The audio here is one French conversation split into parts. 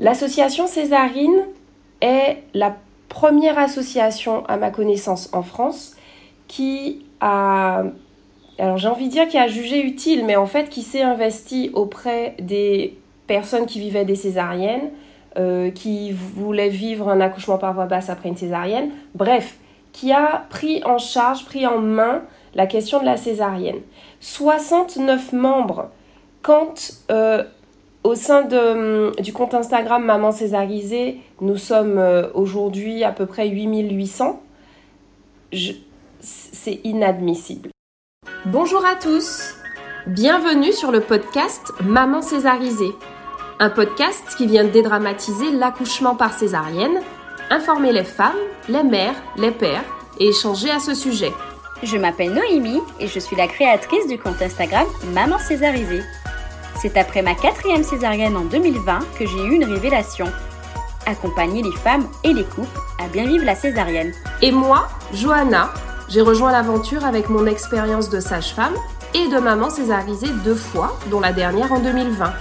L'association Césarine est la première association, à ma connaissance, en France qui a, alors j'ai envie de dire qui a jugé utile, mais en fait qui s'est investi auprès des personnes qui vivaient des césariennes, euh, qui voulaient vivre un accouchement par voie basse après une césarienne, bref, qui a pris en charge, pris en main la question de la césarienne. 69 membres, quand euh, au sein de, du compte Instagram Maman Césarisée, nous sommes euh, aujourd'hui à peu près 8800, c'est inadmissible. Bonjour à tous, bienvenue sur le podcast Maman Césarisée un podcast qui vient dédramatiser l'accouchement par césarienne, informer les femmes, les mères, les pères et échanger à ce sujet. Je m'appelle Noémie et je suis la créatrice du compte Instagram Maman Césarisée. C'est après ma quatrième césarienne en 2020 que j'ai eu une révélation. Accompagner les femmes et les couples à bien vivre la césarienne. Et moi, Johanna, j'ai rejoint l'aventure avec mon expérience de sage-femme et de maman césarisée deux fois, dont la dernière en 2020.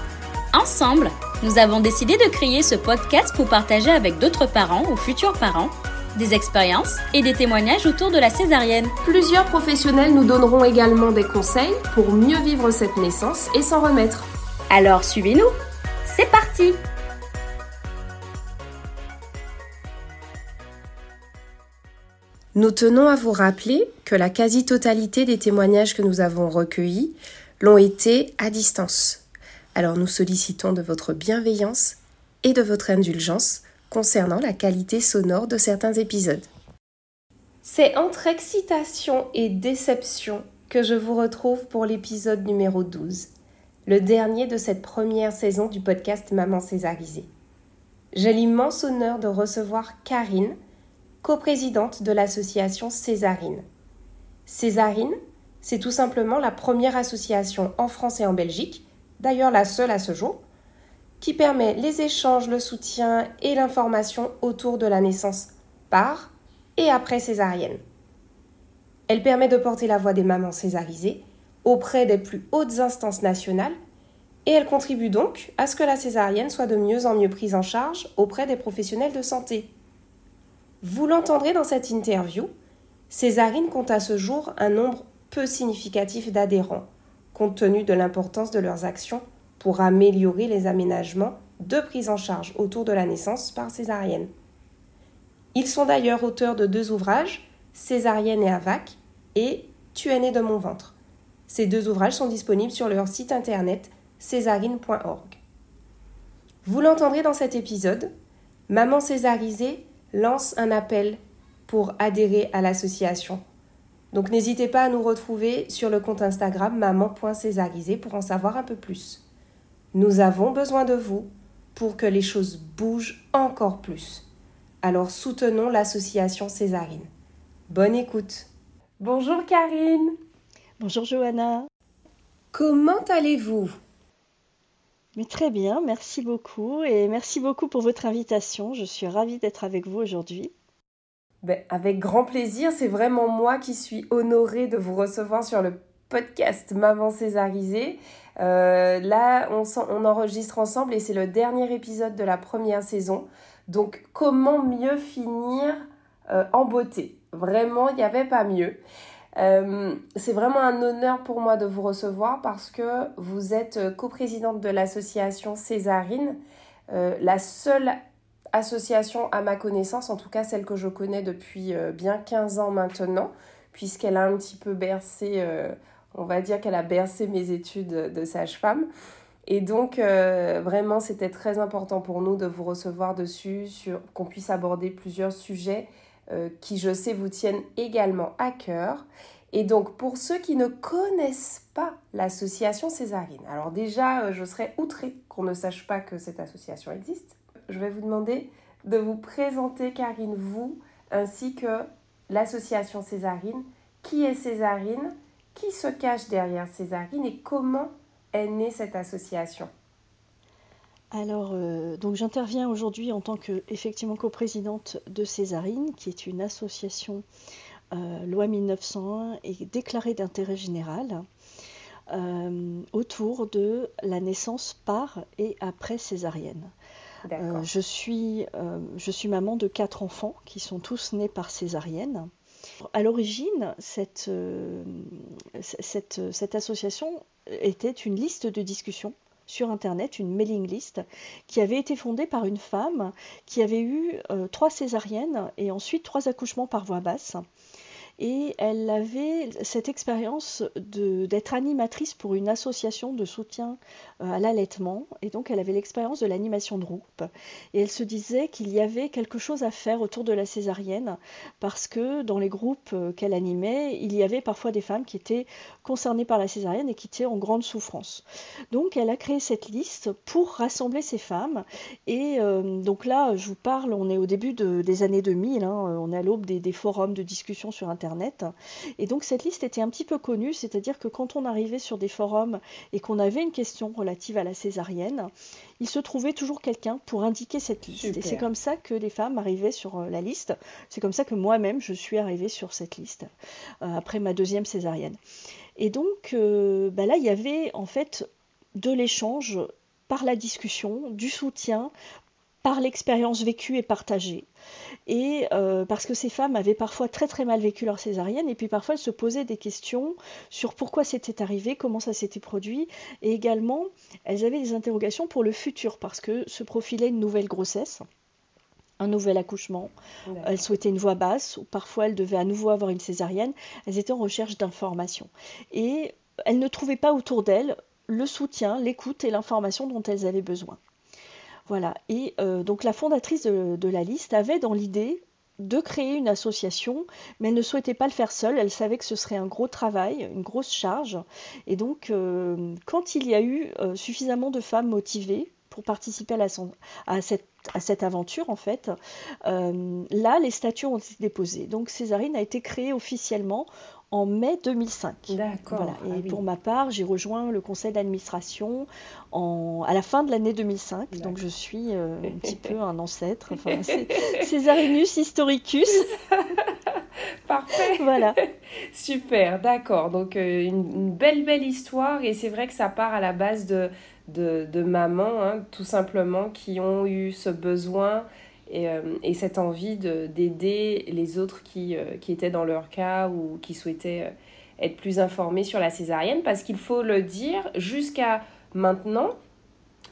Ensemble, nous avons décidé de créer ce podcast pour partager avec d'autres parents ou futurs parents des expériences et des témoignages autour de la césarienne. Plusieurs professionnels nous donneront également des conseils pour mieux vivre cette naissance et s'en remettre. Alors suivez-nous, c'est parti Nous tenons à vous rappeler que la quasi-totalité des témoignages que nous avons recueillis l'ont été à distance. Alors nous sollicitons de votre bienveillance et de votre indulgence concernant la qualité sonore de certains épisodes. C'est entre excitation et déception que je vous retrouve pour l'épisode numéro 12, le dernier de cette première saison du podcast Maman Césarisée. J'ai l'immense honneur de recevoir Karine, coprésidente de l'association Césarine. Césarine, c'est tout simplement la première association en France et en Belgique d'ailleurs la seule à ce jour, qui permet les échanges, le soutien et l'information autour de la naissance par et après césarienne. Elle permet de porter la voix des mamans césarisées auprès des plus hautes instances nationales et elle contribue donc à ce que la césarienne soit de mieux en mieux prise en charge auprès des professionnels de santé. Vous l'entendrez dans cette interview, Césarine compte à ce jour un nombre peu significatif d'adhérents, compte tenu de l'importance de leurs actions pour améliorer les aménagements de prise en charge autour de la naissance par césarienne. Ils sont d'ailleurs auteurs de deux ouvrages, Césarienne et AVAC et Tu es né de mon ventre. Ces deux ouvrages sont disponibles sur leur site internet césarine.org. Vous l'entendrez dans cet épisode, Maman Césarisée lance un appel pour adhérer à l'association donc n'hésitez pas à nous retrouver sur le compte Instagram maman.césarisée pour en savoir un peu plus. Nous avons besoin de vous pour que les choses bougent encore plus. Alors soutenons l'association Césarine. Bonne écoute. Bonjour Karine. Bonjour Johanna. Comment allez-vous? Mais très bien, merci beaucoup et merci beaucoup pour votre invitation. Je suis ravie d'être avec vous aujourd'hui. Ben, avec grand plaisir, c'est vraiment moi qui suis honorée de vous recevoir sur le podcast Maman Césarisée. Euh, là, on, on enregistre ensemble et c'est le dernier épisode de la première saison. Donc, comment mieux finir euh, en beauté? Vraiment, il n'y avait pas mieux. Euh, c'est vraiment un honneur pour moi de vous recevoir parce que vous êtes coprésidente de l'association Césarine, la seule association à ma connaissance, en tout cas celle que je connais depuis euh, bien 15 ans maintenant, puisqu'elle a un petit peu bercé, euh, on va dire qu'elle a bercé mes études de sage-femme. Et donc, euh, vraiment, c'était très important pour nous de vous recevoir dessus, qu'on puisse aborder plusieurs sujets qui, je sais, vous tiennent également à cœur. Et donc, pour ceux qui ne connaissent pas l'association Césarine, alors déjà, je serais outrée qu'on ne sache pas que cette association existe je vais vous demander de vous présenter, Karine, vous, ainsi que l'association Césarine. Qui est Césarine? Qui se cache derrière Césarine? Et comment est née cette association? Alors, euh, donc j'interviens aujourd'hui en tant que effectivement coprésidente de Césarine, qui est une association euh, loi 1901 et déclarée d'intérêt général euh, autour de la naissance par et après césarienne. je, suis, je suis maman de quatre enfants qui sont tous nés par césarienne. À l'origine, cette, cette, cette association était une liste de discussion sur Internet, une mailing list, qui avait été fondée par une femme qui avait eu euh, trois césariennes et ensuite trois accouchements par voie basse et elle avait cette expérience d'être animatrice pour une association de soutien euh, à l'allaitement. Et donc elle avait l'expérience de l'animation de groupe. Et elle se disait qu'il y avait quelque chose à faire autour de la césarienne parce que dans les groupes euh, qu'elle animait il y avait parfois des femmes qui étaient concernées par la césarienne et qui étaient en grande souffrance. Donc elle a créé cette liste pour rassembler ces femmes. Et euh, donc là je vous parle on est au début des années 2000 hein, on est à l'aube des, des forums de discussion sur internet et donc cette liste était un petit peu connue, c'est-à-dire que quand on arrivait sur des forums et qu'on avait une question relative à la césarienne, il se trouvait toujours quelqu'un pour indiquer cette liste. Et c'est comme ça que des femmes arrivaient sur euh, la liste. C'est comme ça que moi-même, je suis arrivée sur cette liste, euh, après ma deuxième césarienne. Et donc euh, bah là, il y avait en fait de l'échange par la discussion, du soutien, par l'expérience vécue et partagée. Et euh, parce que ces femmes avaient parfois très très mal vécu leur césarienne, et puis parfois elles se posaient des questions sur pourquoi c'était arrivé, comment ça s'était produit, et également elles avaient des interrogations pour le futur, parce que se profilait une nouvelle grossesse un nouvel accouchement. Elles souhaitaient une voix basse, ou parfois elles devaient à nouveau avoir une césarienne. Elles étaient en recherche d'informations. Et elles ne trouvaient pas autour d'elles le soutien, l'écoute et l'information dont elles avaient besoin. Voilà. Et euh, donc la fondatrice de, la liste avait dans l'idée de créer une association, mais elle ne souhaitait pas le faire seule. Elle savait que ce serait un gros travail, une grosse charge. Et donc, euh, quand il y a eu euh, suffisamment de femmes motivées pour participer à, cette, aventure, en fait, là, les statuts ont été déposés. Donc, Césarine a été créée officiellement en mai 2005. D'accord. Et ah pour ma part, j'ai rejoint le conseil d'administration à la fin de l'année 2005. Donc je suis euh, un petit peu un ancêtre. Enfin, Césarinus historicus. Parfait. Voilà. Super, d'accord. Donc euh, une, belle, belle histoire. Et c'est vrai que ça part à la base de, de, mamans, hein, tout simplement, qui ont eu ce besoin euh, et, cette envie d'aider les autres qui, euh, qui, étaient dans leur cas ou qui souhaitaient euh, être plus informés sur la césarienne. Parce qu'il faut le dire, jusqu'à maintenant,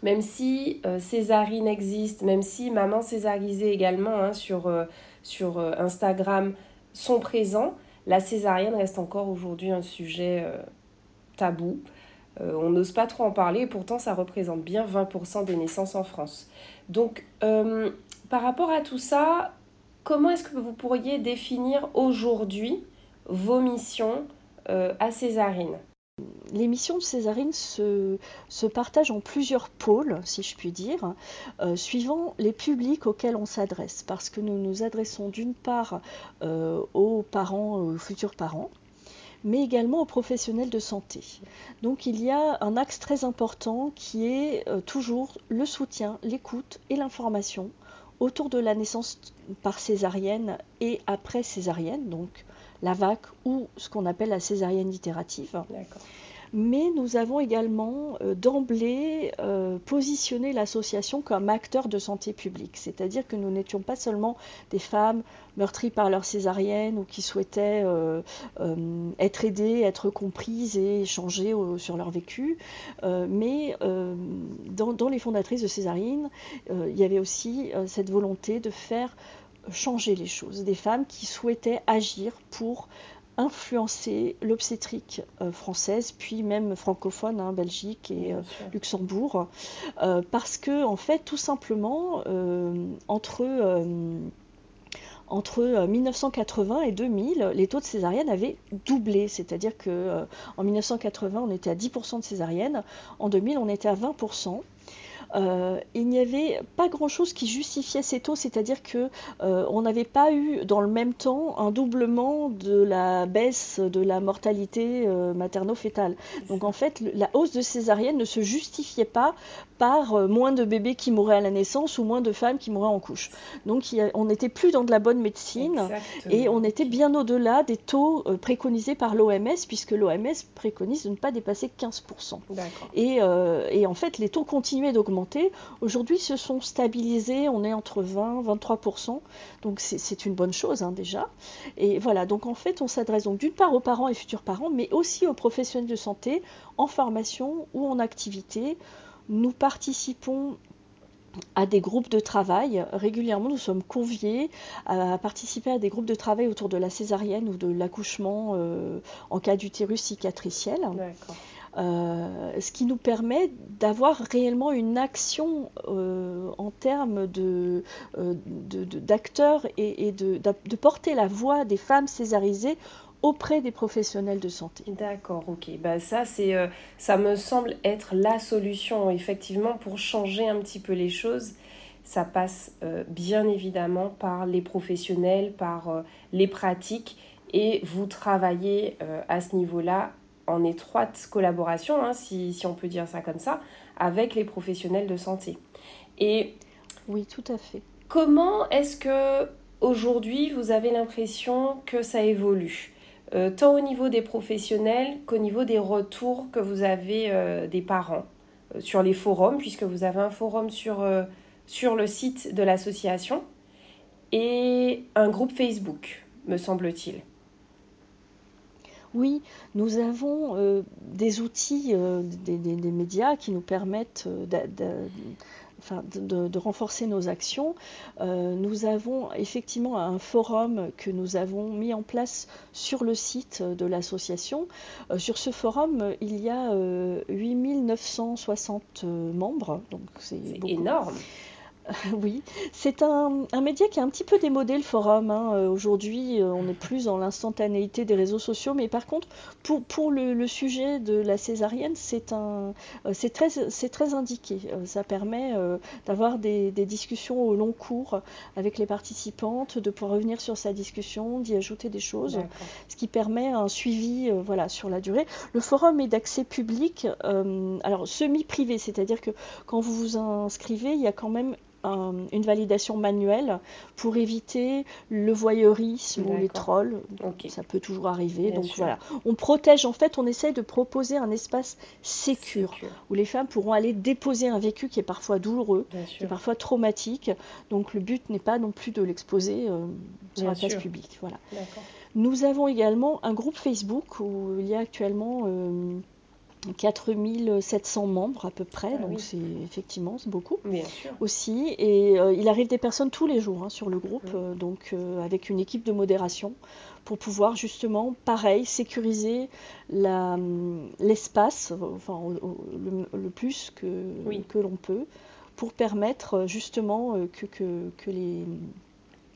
même si Césarine existe, même si Maman Césarisée également hein, sur, sur Instagram sont présents, la césarienne reste encore aujourd'hui un sujet tabou. on n'ose pas trop en parler et pourtant ça représente bien 20% des naissances en France. Donc par rapport à tout ça, comment est-ce que vous pourriez définir aujourd'hui vos missions euh, à Césarine? Les missions de Césarine se, partagent en plusieurs pôles, si je puis dire, euh, suivant les publics auxquels on s'adresse. Parce que nous nous adressons d'une part euh, aux parents, aux futurs parents, mais également aux professionnels de santé. Donc il y a un axe très important qui est toujours le soutien, l'écoute et l'information autour de la naissance par césarienne et après césarienne, donc la VAC ou ce qu'on appelle la césarienne itérative. Mais nous avons également euh, d'emblée euh, positionné l'association comme acteur de santé publique, c'est-à-dire que nous n'étions pas seulement des femmes meurtries par leur césarienne ou qui souhaitaient euh, être aidées, être comprises et échanger sur leur vécu, mais dans, dans, les fondatrices de Césarine, il y avait aussi cette volonté de faire changer les choses, des femmes qui souhaitaient agir pour influencer l'obstétrique euh, française, puis même francophone, hein, Belgique et euh, Luxembourg, euh, parce que en fait, tout simplement, entre entre 1980 et 2000, les taux de césarienne avaient doublé, c'est-à-dire que en 1980, on était à 10% de césarienne, en 2000, on était à 20%. Euh, il n'y avait pas grand-chose qui justifiait ces taux, c'est-à-dire que euh, on n'avait pas eu dans le même temps un doublement de la baisse de la mortalité euh, materno-fétale. Donc en fait, la hausse de césarienne ne se justifiait pas par moins de bébés qui mouraient à la naissance ou moins de femmes qui mouraient en couche. Donc on n'était plus dans de la bonne médecine et on était bien au-delà des taux préconisés par l'OMS, puisque l'OMS préconise de ne pas dépasser 15%. Et, et en fait, les taux continuaient d'augmenter Aujourd'hui, se sont stabilisés, on est entre 20 23%, donc c'est une bonne chose hein, déjà. Et voilà, donc en fait, on s'adresse donc d'une part aux parents et futurs parents, mais aussi aux professionnels de santé en formation ou en activité. Nous participons à des groupes de travail. Régulièrement, nous sommes conviés à participer à des groupes de travail autour de la césarienne ou de l'accouchement euh, en cas d'utérus cicatriciel. Euh, ce qui nous permet d'avoir réellement une action euh, en termes de, d'acteurs et, de, porter la voix des femmes césarisées auprès des professionnels de santé. D'accord, ok. Bah ça, euh, ça me semble être la solution, effectivement, pour changer un petit peu les choses. Ça passe euh, bien évidemment par les professionnels, par euh, les pratiques, et vous travaillez à ce niveau-là en étroite collaboration, hein, si, si, on peut dire ça comme ça, avec les professionnels de santé. Et oui, tout à fait. Comment est-ce que aujourd'hui vous avez l'impression que ça évolue euh, tant au niveau des professionnels qu'au niveau des retours que vous avez euh, des parents euh, sur les forums, puisque vous avez un forum sur, sur le site de l'association et un groupe Facebook, me semble-t-il. Oui, nous avons des outils, des, des, médias qui nous permettent de, renforcer nos actions. Euh, nous avons effectivement un forum que nous avons mis en place sur le site de l'association. Euh, sur ce forum, il y a 8960 euh, membres, donc c'est énorme. Oui, c'est un, média qui est un petit peu démodé le forum. Hein. Euh, aujourd'hui, euh, on n'est plus dans l'instantanéité des réseaux sociaux, mais par contre, pour, pour le, sujet de la césarienne, c'est un, euh, c'est très, c'est très indiqué. Ça permet d'avoir des, des, discussions au long cours avec les participantes, de pouvoir revenir sur sa discussion, d'y ajouter des choses, ce qui permet un suivi, voilà, sur la durée. Le forum est d'accès public, alors semi-privé, c'est-à-dire que quand vous vous inscrivez, il y a quand même une validation manuelle pour éviter le voyeurisme ou les trolls. Ça peut toujours arriver. donc voilà, on protège en fait, on essaye de proposer un espace sécur où les femmes pourront aller déposer un vécu qui est parfois douloureux, qui est parfois traumatique. Donc le but n'est pas non plus de l'exposer euh, sur la place publique. Voilà. Nous avons également un groupe Facebook où il y a actuellement euh, 4700 membres à peu près, ah donc c'est effectivement c'est beaucoup. Aussi. Et euh, il arrive des personnes tous les jours hein, sur le groupe, euh, donc euh, avec une équipe de modération pour pouvoir justement, pareil, sécuriser l'espace, enfin le, plus que, que l'on peut, pour permettre justement que, que, que les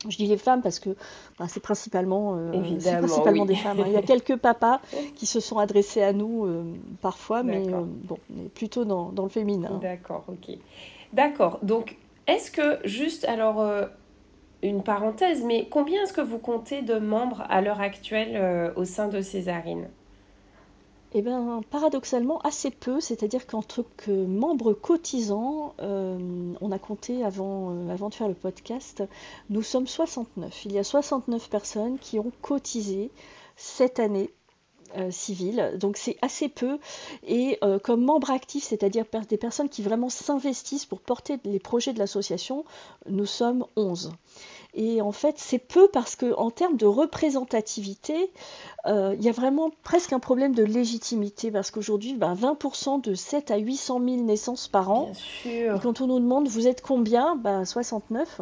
je dis les femmes parce que c'est principalement, euh, principalement des femmes. Hein. Il y a quelques papas qui se sont adressés à nous euh, parfois, mais euh, bon, plutôt dans, dans le féminin. D'accord, ok. D'accord. Donc, est-ce que, juste alors, une parenthèse, mais combien est-ce que vous comptez de membres à l'heure actuelle au sein de Césarine? Eh bien, paradoxalement, assez peu, c'est-à-dire qu'en tant que membre cotisant, euh, on a compté avant, euh, avant de faire le podcast, nous sommes 69. Il y a 69 personnes qui ont cotisé cette année euh, civile, donc c'est assez peu. Et comme membre actif, c'est-à-dire des personnes qui vraiment s'investissent pour porter les projets de l'association, nous sommes 11. Et en fait, c'est peu parce que en termes de représentativité, euh, il y a vraiment presque un problème de légitimité parce qu'aujourd'hui, 20% ben, de 7 à 800 000 naissances par an. Et quand on nous demande vous êtes combien? Ben, 69.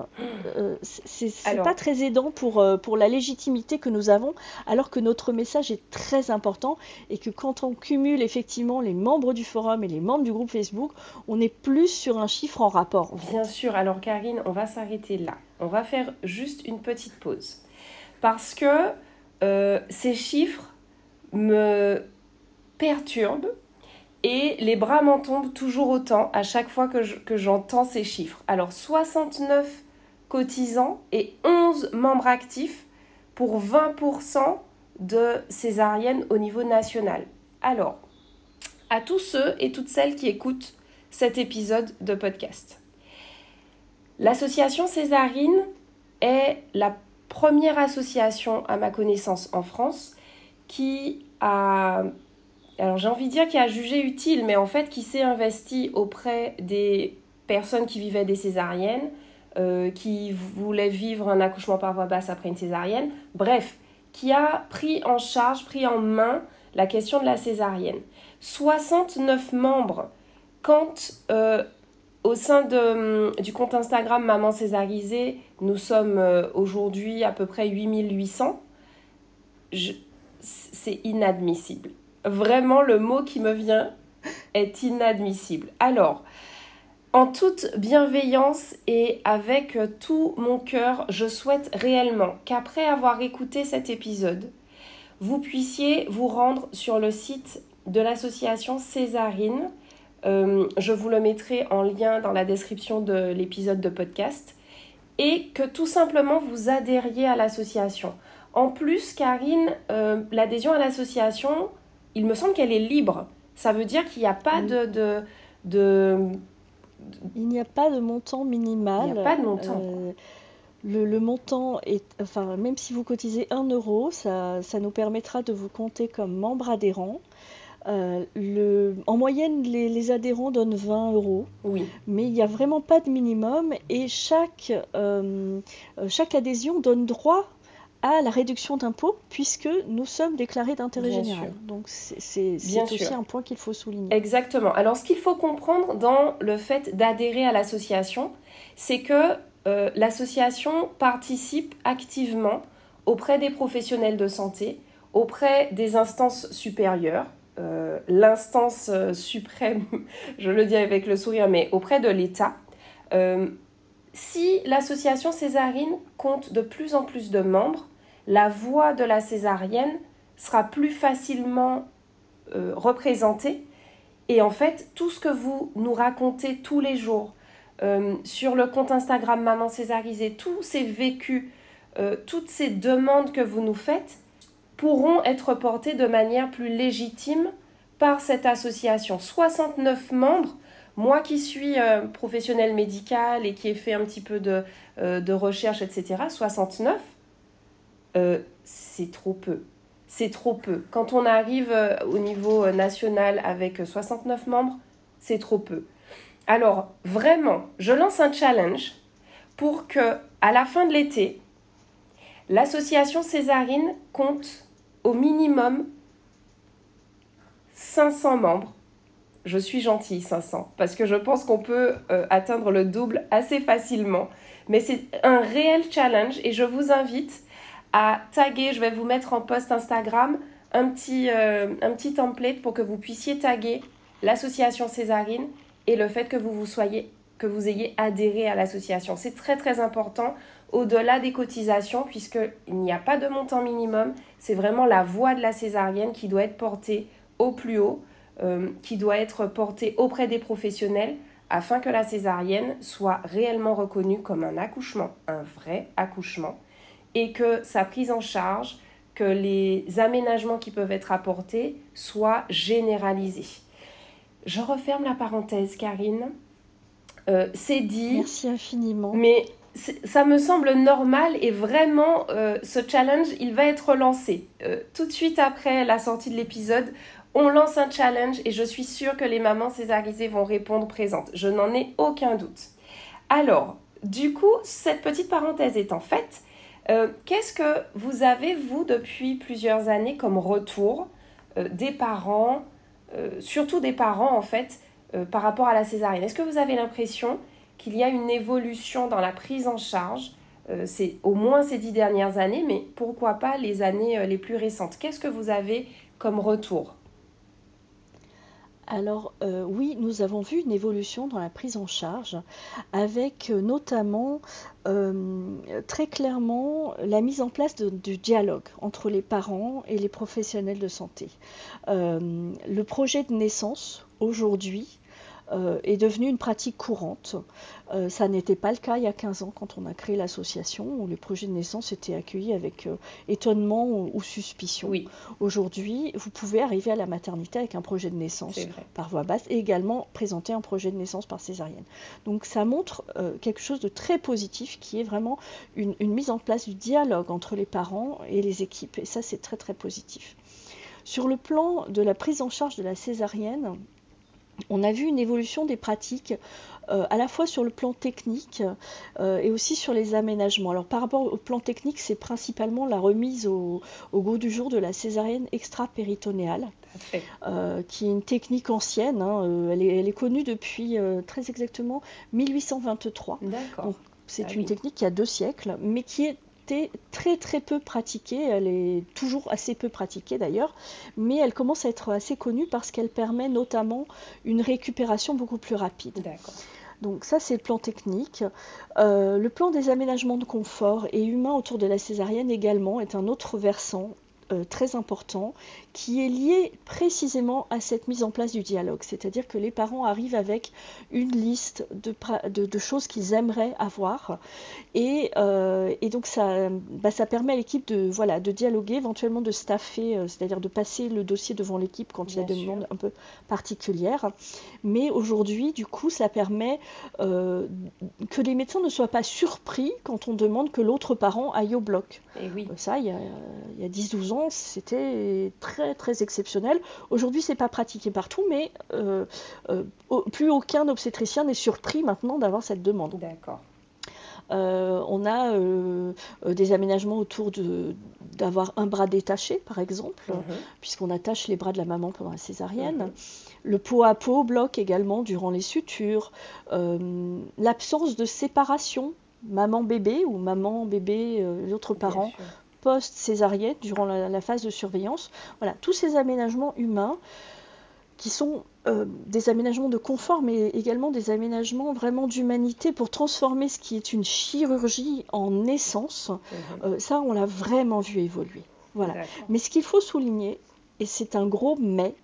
Euh, c'est pas très aidant pour, euh, pour la légitimité que nous avons, alors que notre message est très important et que quand on cumule effectivement les membres du forum et les membres du groupe Facebook, on est plus sur un chiffre en rapport. Bien sûr. Alors Karine, on va s'arrêter là. On va faire juste une petite pause. Parce que euh, ces chiffres me perturbent et les bras m'en tombent toujours autant à chaque fois que j'entends ces chiffres. Alors 69 cotisants et 11 membres actifs pour 20% de césariennes au niveau national. Alors, à tous ceux et toutes celles qui écoutent cet épisode de podcast. L'association Césarine est la première association, à ma connaissance, en France qui a, alors j'ai envie de dire qui a jugé utile, mais en fait qui s'est investi auprès des personnes qui vivaient des césariennes, euh, qui voulaient vivre un accouchement par voie basse après une césarienne. Bref, qui a pris en charge, pris en main la question de la césarienne. 69 membres quand euh, au sein hum, du compte Instagram Maman Césarisée, nous sommes euh, aujourd'hui à peu près 8800, c'est inadmissible. Vraiment, le mot qui me vient est inadmissible. Alors, en toute bienveillance et avec tout mon cœur, je souhaite réellement qu'après avoir écouté cet épisode, vous puissiez vous rendre sur le site de l'association Césarine euh, je vous le mettrai en lien dans la description de l'épisode de podcast. Et que tout simplement vous adhériez à l'association. En plus, Karine, euh, l'adhésion à l'association, il me semble qu'elle est libre. Ça veut dire qu'il n'y a pas de, de, Il n'y a pas de montant minimal. Il n'y a pas de montant. Euh, le, montant est, enfin, même si vous cotisez 1 euro, ça, ça nous permettra de vous compter comme membre adhérent. Euh, le, en moyenne, les, adhérents donnent 20 euros. Oui. Mais il n'y a vraiment pas de minimum et chaque, euh, chaque adhésion donne droit à la réduction d'impôts puisque nous sommes déclarés d'intérêt général. Donc c'est aussi un point qu'il faut souligner. Exactement. Alors ce qu'il faut comprendre dans le fait d'adhérer à l'association, c'est que euh, l'association participe activement auprès des professionnels de santé, auprès des instances supérieures, euh, l'instance euh, suprême, je le dis avec le sourire, mais auprès de l'État, euh, si l'association césarine compte de plus en plus de membres, la voix de la césarienne sera plus facilement représentée. Et en fait, tout ce que vous nous racontez tous les jours sur le compte Instagram Maman Césarisée, tous ces vécus, toutes ces demandes que vous nous faites, pourront être portés de manière plus légitime par cette association. 69 membres, moi qui suis euh, professionnel médical et qui ai fait un petit peu de, euh, de recherche, etc., 69, euh, c'est trop peu. C'est trop peu. Quand on arrive au niveau national avec 69 membres, c'est trop peu. Alors, vraiment, je lance un challenge pour que, à la fin de l'été, l'association Césarine compte au minimum 500 membres. Je suis gentille, 500, parce que je pense qu'on peut euh, atteindre le double assez facilement. Mais c'est un réel challenge et je vous invite à taguer, je vais vous mettre en post Instagram un petit, euh, template pour que vous puissiez taguer l'association Césarine et le fait que vous ayez adhéré à l'association. C'est très très important au-delà des cotisations puisqu'il n'y a pas de montant minimum. C'est vraiment la voix de la césarienne qui doit être portée au plus haut, euh, qui doit être portée auprès des professionnels afin que la césarienne soit réellement reconnue comme un accouchement, un vrai accouchement, et que sa prise en charge, que les aménagements qui peuvent être apportés soient généralisés. Je referme la parenthèse, Karine. Euh, c'est dit. Merci infiniment. Mais ça me semble normal et vraiment euh, ce challenge il va être lancé. Euh, tout de suite après la sortie de l'épisode on lance un challenge et je suis sûre que les mamans césarisées vont répondre présentes. Je n'en ai aucun doute. Alors du coup cette petite parenthèse étant faite qu'est-ce que vous avez vous depuis plusieurs années comme retour des parents surtout des parents en fait euh, par rapport à la césarienne? Est-ce que vous avez l'impression qu'il y a une évolution dans la prise en charge euh, C'est au moins ces dix dernières années, mais pourquoi pas les années euh, les plus récentes Qu'est-ce que vous avez comme retour? Alors oui, nous avons vu une évolution dans la prise en charge, avec notamment très clairement la mise en place du dialogue entre les parents et les professionnels de santé. le projet de naissance, aujourd'hui, euh, est devenue une pratique courante. Euh, ça n'était pas le cas il y a 15 ans quand on a créé l'association, où les projets de naissance étaient accueillis avec euh, étonnement ou, suspicion. Oui. Aujourd'hui, vous pouvez arriver à la maternité avec un projet de naissance par voie basse et également présenter un projet de naissance par césarienne. Donc ça montre quelque chose de très positif qui est vraiment une, une mise en place du dialogue entre les parents et les équipes. Et ça, c'est très très positif. Sur le plan de la prise en charge de la césarienne, on a vu une évolution des pratiques euh, à la fois sur le plan technique euh, et aussi sur les aménagements. Alors par rapport au plan technique, c'est principalement la remise au, goût du jour de la césarienne extra-péritonéale, euh, qui est une technique ancienne. Hein, elle, est, connue depuis très exactement 1823. D'accord. C'est ah une technique qui a deux siècles, mais qui est très très peu pratiquée, elle est toujours assez peu pratiquée d'ailleurs, mais elle commence à être assez connue parce qu'elle permet notamment une récupération beaucoup plus rapide. Donc ça c'est le plan technique. Euh, le plan des aménagements de confort et humain autour de la césarienne également est un autre versant euh, très important qui est lié précisément à cette mise en place du dialogue. C'est-à-dire que les parents arrivent avec une liste de, de, choses qu'ils aimeraient avoir et, euh, et donc ça, bah, ça permet à l'équipe de, voilà, de dialoguer, éventuellement de staffer, euh, c'est-à-dire de passer le dossier devant l'équipe quand il y a des demandes un peu particulières. Mais aujourd'hui, du coup, ça permet que les médecins ne soient pas surpris quand on demande que l'autre parent aille au bloc. Et oui. Ça, il y a, il y a 10-12 ans, c'était très très exceptionnel. Aujourd'hui, c'est pas pratiqué partout, mais euh, euh, plus aucun obstétricien n'est surpris maintenant d'avoir cette demande. D'accord. Euh, on a des aménagements autour d'avoir un bras détaché, par exemple, mhm. puisqu'on attache les bras de la maman pendant la césarienne. Mhm. Le pot à pot bloque également durant les sutures. L'absence de séparation maman-bébé ou maman-bébé, l'autre parent, post-césarienne, durant la, phase de surveillance. Voilà, tous ces aménagements humains qui sont euh, des aménagements de confort, mais également des aménagements vraiment d'humanité pour transformer ce qui est une chirurgie en naissance. Mhm. Euh, ça, on l'a vraiment vu évoluer. Voilà. Mais ce qu'il faut souligner, et c'est un gros mais,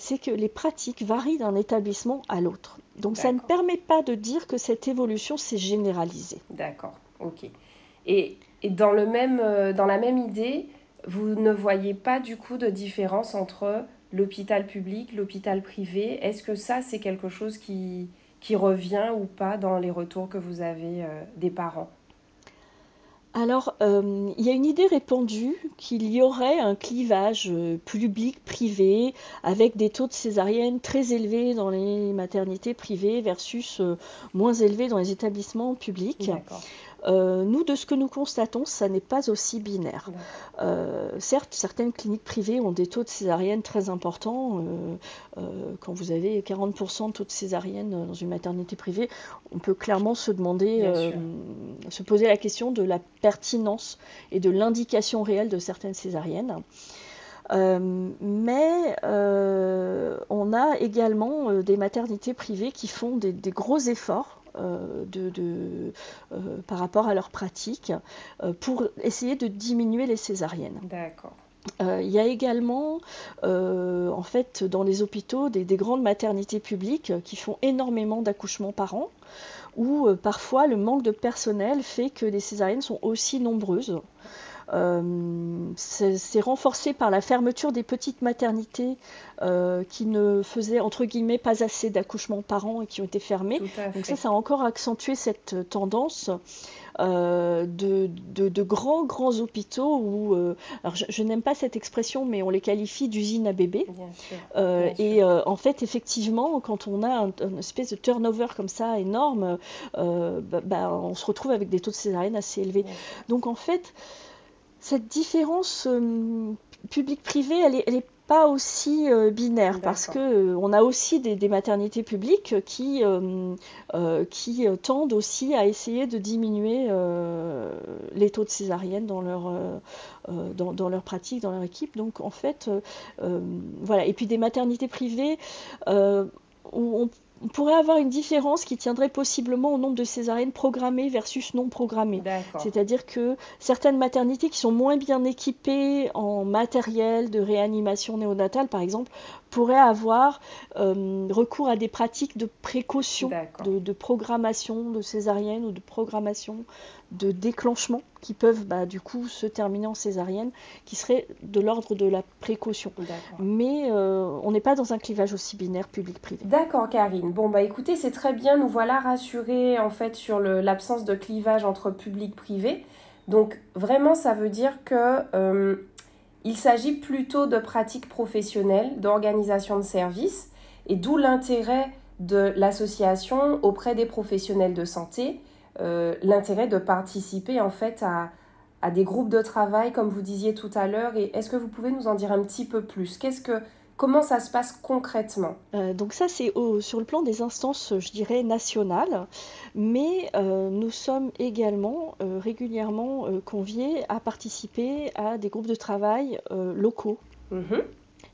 c'est que les pratiques varient d'un établissement à l'autre. Donc ça ne permet pas de dire que cette évolution s'est généralisée. D'accord, ok. Et et dans, le même, euh, dans la même idée, vous ne voyez pas du coup de différence entre l'hôpital public, l'hôpital privé? Est-ce que ça, c'est quelque chose qui, qui revient ou pas dans les retours que vous avez euh, des parents? Alors, euh, il y a une idée répandue qu'il y aurait un clivage public-privé avec des taux de césarienne très élevés dans les maternités privées versus moins élevés dans les établissements publics. Euh, nous, de ce que nous constatons, ça n'est pas aussi binaire. Euh, certes, certaines cliniques privées ont des taux de césarienne très importants. Euh, quand vous avez 40% de taux de césarienne dans une maternité privée, on peut clairement se demander, se poser la question de la pertinence et de l'indication réelle de certaines césariennes. mais on a également des maternités privées qui font des gros efforts euh, de, euh, par rapport à leur pratique euh, pour essayer de diminuer les césariennes. D'accord. il y a également, en fait, dans les hôpitaux, des, grandes maternités publiques qui font énormément d'accouchements par an, où parfois le manque de personnel fait que les césariennes sont aussi nombreuses. Euh, c'est renforcé par la fermeture des petites maternités euh, qui ne faisaient entre guillemets pas assez d'accouchements par an et qui ont été fermées. Donc ça, ça a encore accentué cette tendance. Euh, de, de, grands, grands hôpitaux où, alors je, n'aime pas cette expression, mais on les qualifie d'usines à bébés. et en fait, effectivement, quand on a une espèce de turnover comme ça énorme, bah, bah, on se retrouve avec des taux de césarienne assez élevés. Donc en fait, cette différence euh, public-privé, elle n'est est pas aussi euh, binaire parce que euh, on a aussi des, maternités publiques qui, qui tendent aussi à essayer de diminuer les taux de césarienne dans leur, dans, dans, leur pratique, dans leur équipe. Donc en fait, voilà. Et puis des maternités privées où on on pourrait avoir une différence qui tiendrait possiblement au nombre de césariennes programmées versus non programmées. C'est-à-dire que certaines maternités qui sont moins bien équipées en matériel de réanimation néonatale, par exemple, pourraient avoir euh, recours à des pratiques de précaution, de, programmation de césarienne ou de programmation de déclenchement qui peuvent bah, du coup se terminer en césarienne, qui serait de l'ordre de la précaution. Mais euh, on n'est pas dans un clivage aussi binaire public-privé. D'accord, Karine. Bon, bah écoutez, c'est très bien. Nous voilà rassurés en fait sur l'absence de clivage entre public-privé. Donc vraiment, ça veut dire que euh, il s'agit plutôt de pratiques professionnelles, d'organisation de services Et d'où l'intérêt de l'association auprès des professionnels de santé, euh, l'intérêt de participer en fait à, à, des groupes de travail, comme vous disiez tout à l'heure. Est-ce que vous pouvez nous en dire un petit peu plus? Qu'est-ce que Comment ça se passe concrètement? Euh, Donc ça, c'est sur le plan des instances, je dirais, nationales, mais euh, nous sommes également régulièrement conviés à participer à des groupes de travail locaux. Mhm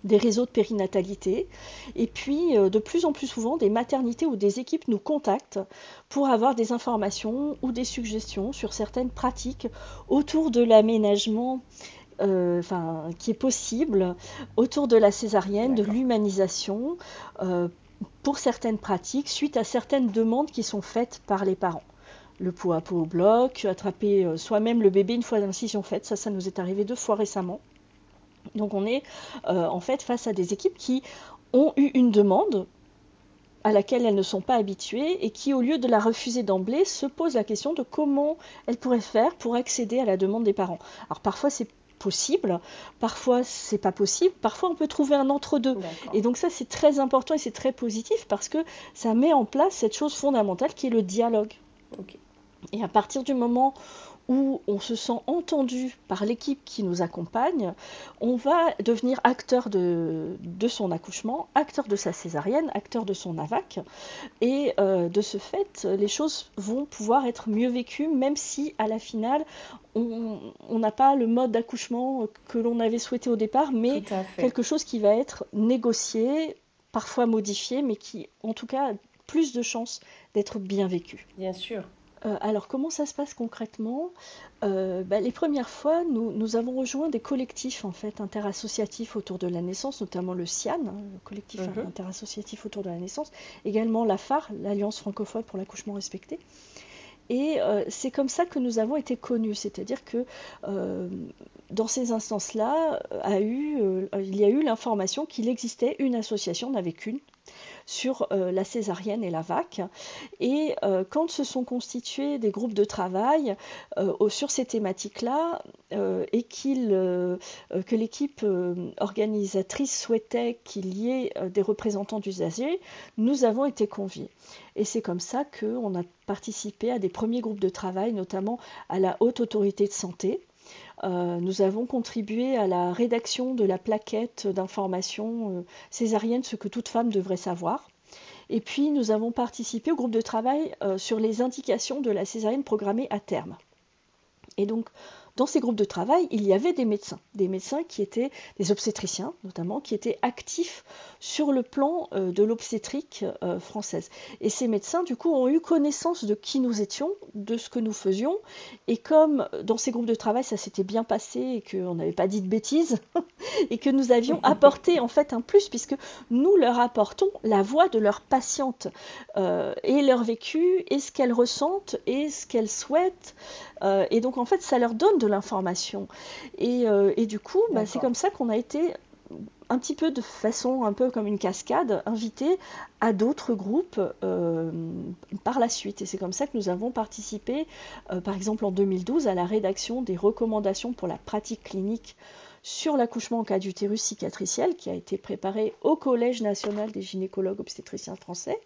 des réseaux de périnatalité. Et puis, euh, de plus en plus souvent, des maternités ou des équipes nous contactent pour avoir des informations ou des suggestions sur certaines pratiques autour de l'aménagement euh, qui est possible autour de la césarienne, de l'humanisation, euh, pour certaines pratiques, suite à certaines demandes qui sont faites par les parents. Le pot à pot au bloc, attraper soi-même le bébé une fois l'incision faite, ça, ça nous est arrivé deux fois récemment. Donc on est euh, en fait face à des équipes qui ont eu une demande à laquelle elles ne sont pas habituées et qui, au lieu de la refuser d'emblée, se posent la question de comment elles pourraient faire pour accéder à la demande des parents. Alors parfois c'est possible, parfois c'est pas possible, parfois on peut trouver un entre-deux. Et donc ça c'est très important et c'est très positif parce que ça met en place cette chose fondamentale qui est le dialogue. Et à partir du moment où on se sent entendu par l'équipe qui nous accompagne, on va devenir acteur de, son accouchement, acteur de sa césarienne, acteur de son AVAC. Et euh, de ce fait, les choses vont pouvoir être mieux vécues, même si à la finale, on n'a pas le mode d'accouchement que l'on avait souhaité au départ, mais quelque chose qui va être négocié, parfois modifié, mais qui, en tout cas, a plus de chances d'être bien vécu. Bien sûr. Euh, alors comment ça se passe concrètement? Euh, bah, Les premières fois, nous, avons rejoint des collectifs en fait interassociatifs autour de la naissance, notamment le CIAN, hein, le collectif mhm. interassociatif autour de la naissance, également la FAR, l'Alliance francophone pour l'accouchement respecté. Et euh, c'est comme ça que nous avons été connus, c'est-à-dire que dans ces instances-là, il y a eu l'information qu'il existait une association, n'avait qu'une, sur euh, la césarienne et la VAC. Et euh, quand se sont constitués des groupes de travail euh, sur ces thématiques-là et que l'équipe organisatrice souhaitait qu'il y ait des représentants d'usagers, nous avons été conviés. Et c'est comme ça qu'on a participé à des premiers groupes de travail, notamment à la Haute Autorité de Santé, euh, nous avons contribué à la rédaction de la plaquette d'information euh, césarienne, ce que toute femme devrait savoir. Et puis nous avons participé au groupe de travail euh, sur les indications de la césarienne programmée à terme. Et donc dans ces groupes de travail, il y avait des médecins, des médecins qui étaient des obstétriciens notamment, qui étaient actifs sur le plan euh, de l'obstétrique euh, française. Et ces médecins, du coup, ont eu connaissance de qui nous étions, de ce que nous faisions. Et comme dans ces groupes de travail, ça s'était bien passé et qu'on n'avait pas dit de bêtises, et que nous avions apporté en fait un plus, puisque nous leur apportons la voix de leurs patientes euh, et leur vécu, et ce qu'elles ressentent, et ce qu'elles souhaitent. et donc, en fait, ça leur donne de l'information. Et, et, du coup, bah, c'est comme ça qu'on a été un petit peu de façon un peu comme une cascade, invité à d'autres groupes euh, par la suite. Et c'est comme ça que nous avons participé, euh, par exemple en 2012, à la rédaction des recommandations pour la pratique clinique sur l'accouchement en cas d'utérus cicatriciel, qui a été préparé au Collège national des gynécologues obstétriciens français.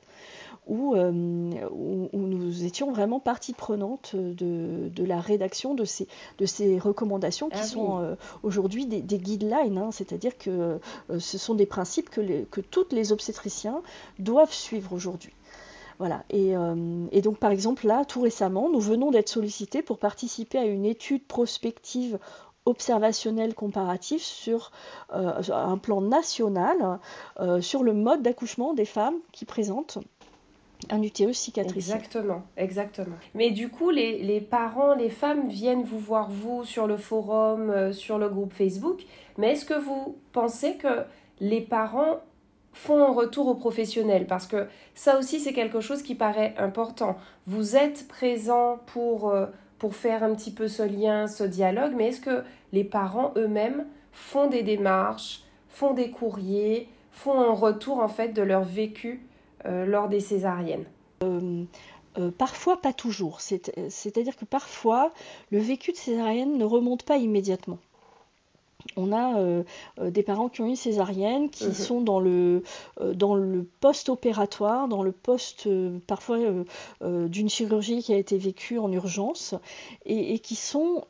Euh, où, nous étions vraiment partie prenante de, la rédaction de ces, de ces recommandations qui ah sont euh, aujourd'hui des, guidelines, hein. c'est-à-dire que euh, ce sont des principes que, que toutes les obstétriciens doivent suivre aujourd'hui. Voilà. Et, et, donc, par exemple, là, tout récemment, nous venons d'être sollicités pour participer à une étude prospective observationnelle comparative sur un plan national sur le mode d'accouchement des femmes qui présentent un utérus cicatriciel. Exactement, exactement. Mais du coup, les, les, parents, les femmes viennent vous voir, vous, sur le forum, euh, sur le groupe Facebook. Mais est-ce que vous pensez que les parents font un retour aux professionnels? Parce que ça aussi, c'est quelque chose qui paraît important. Vous êtes présent pour, euh, pour faire un petit peu ce lien, ce dialogue, mais est-ce que les parents eux-mêmes font des démarches, font des courriers, font un retour en fait de leur vécu lors des césariennes euh, euh, parfois, pas toujours. C'est-à-dire que parfois, le vécu de césarienne ne remonte pas immédiatement. On a euh, euh, des parents qui ont eu césarienne, qui Mhm. sont dans le, euh, dans le post-opératoire, dans le post euh, parfois d'une chirurgie qui a été vécue en urgence, et, et qui sont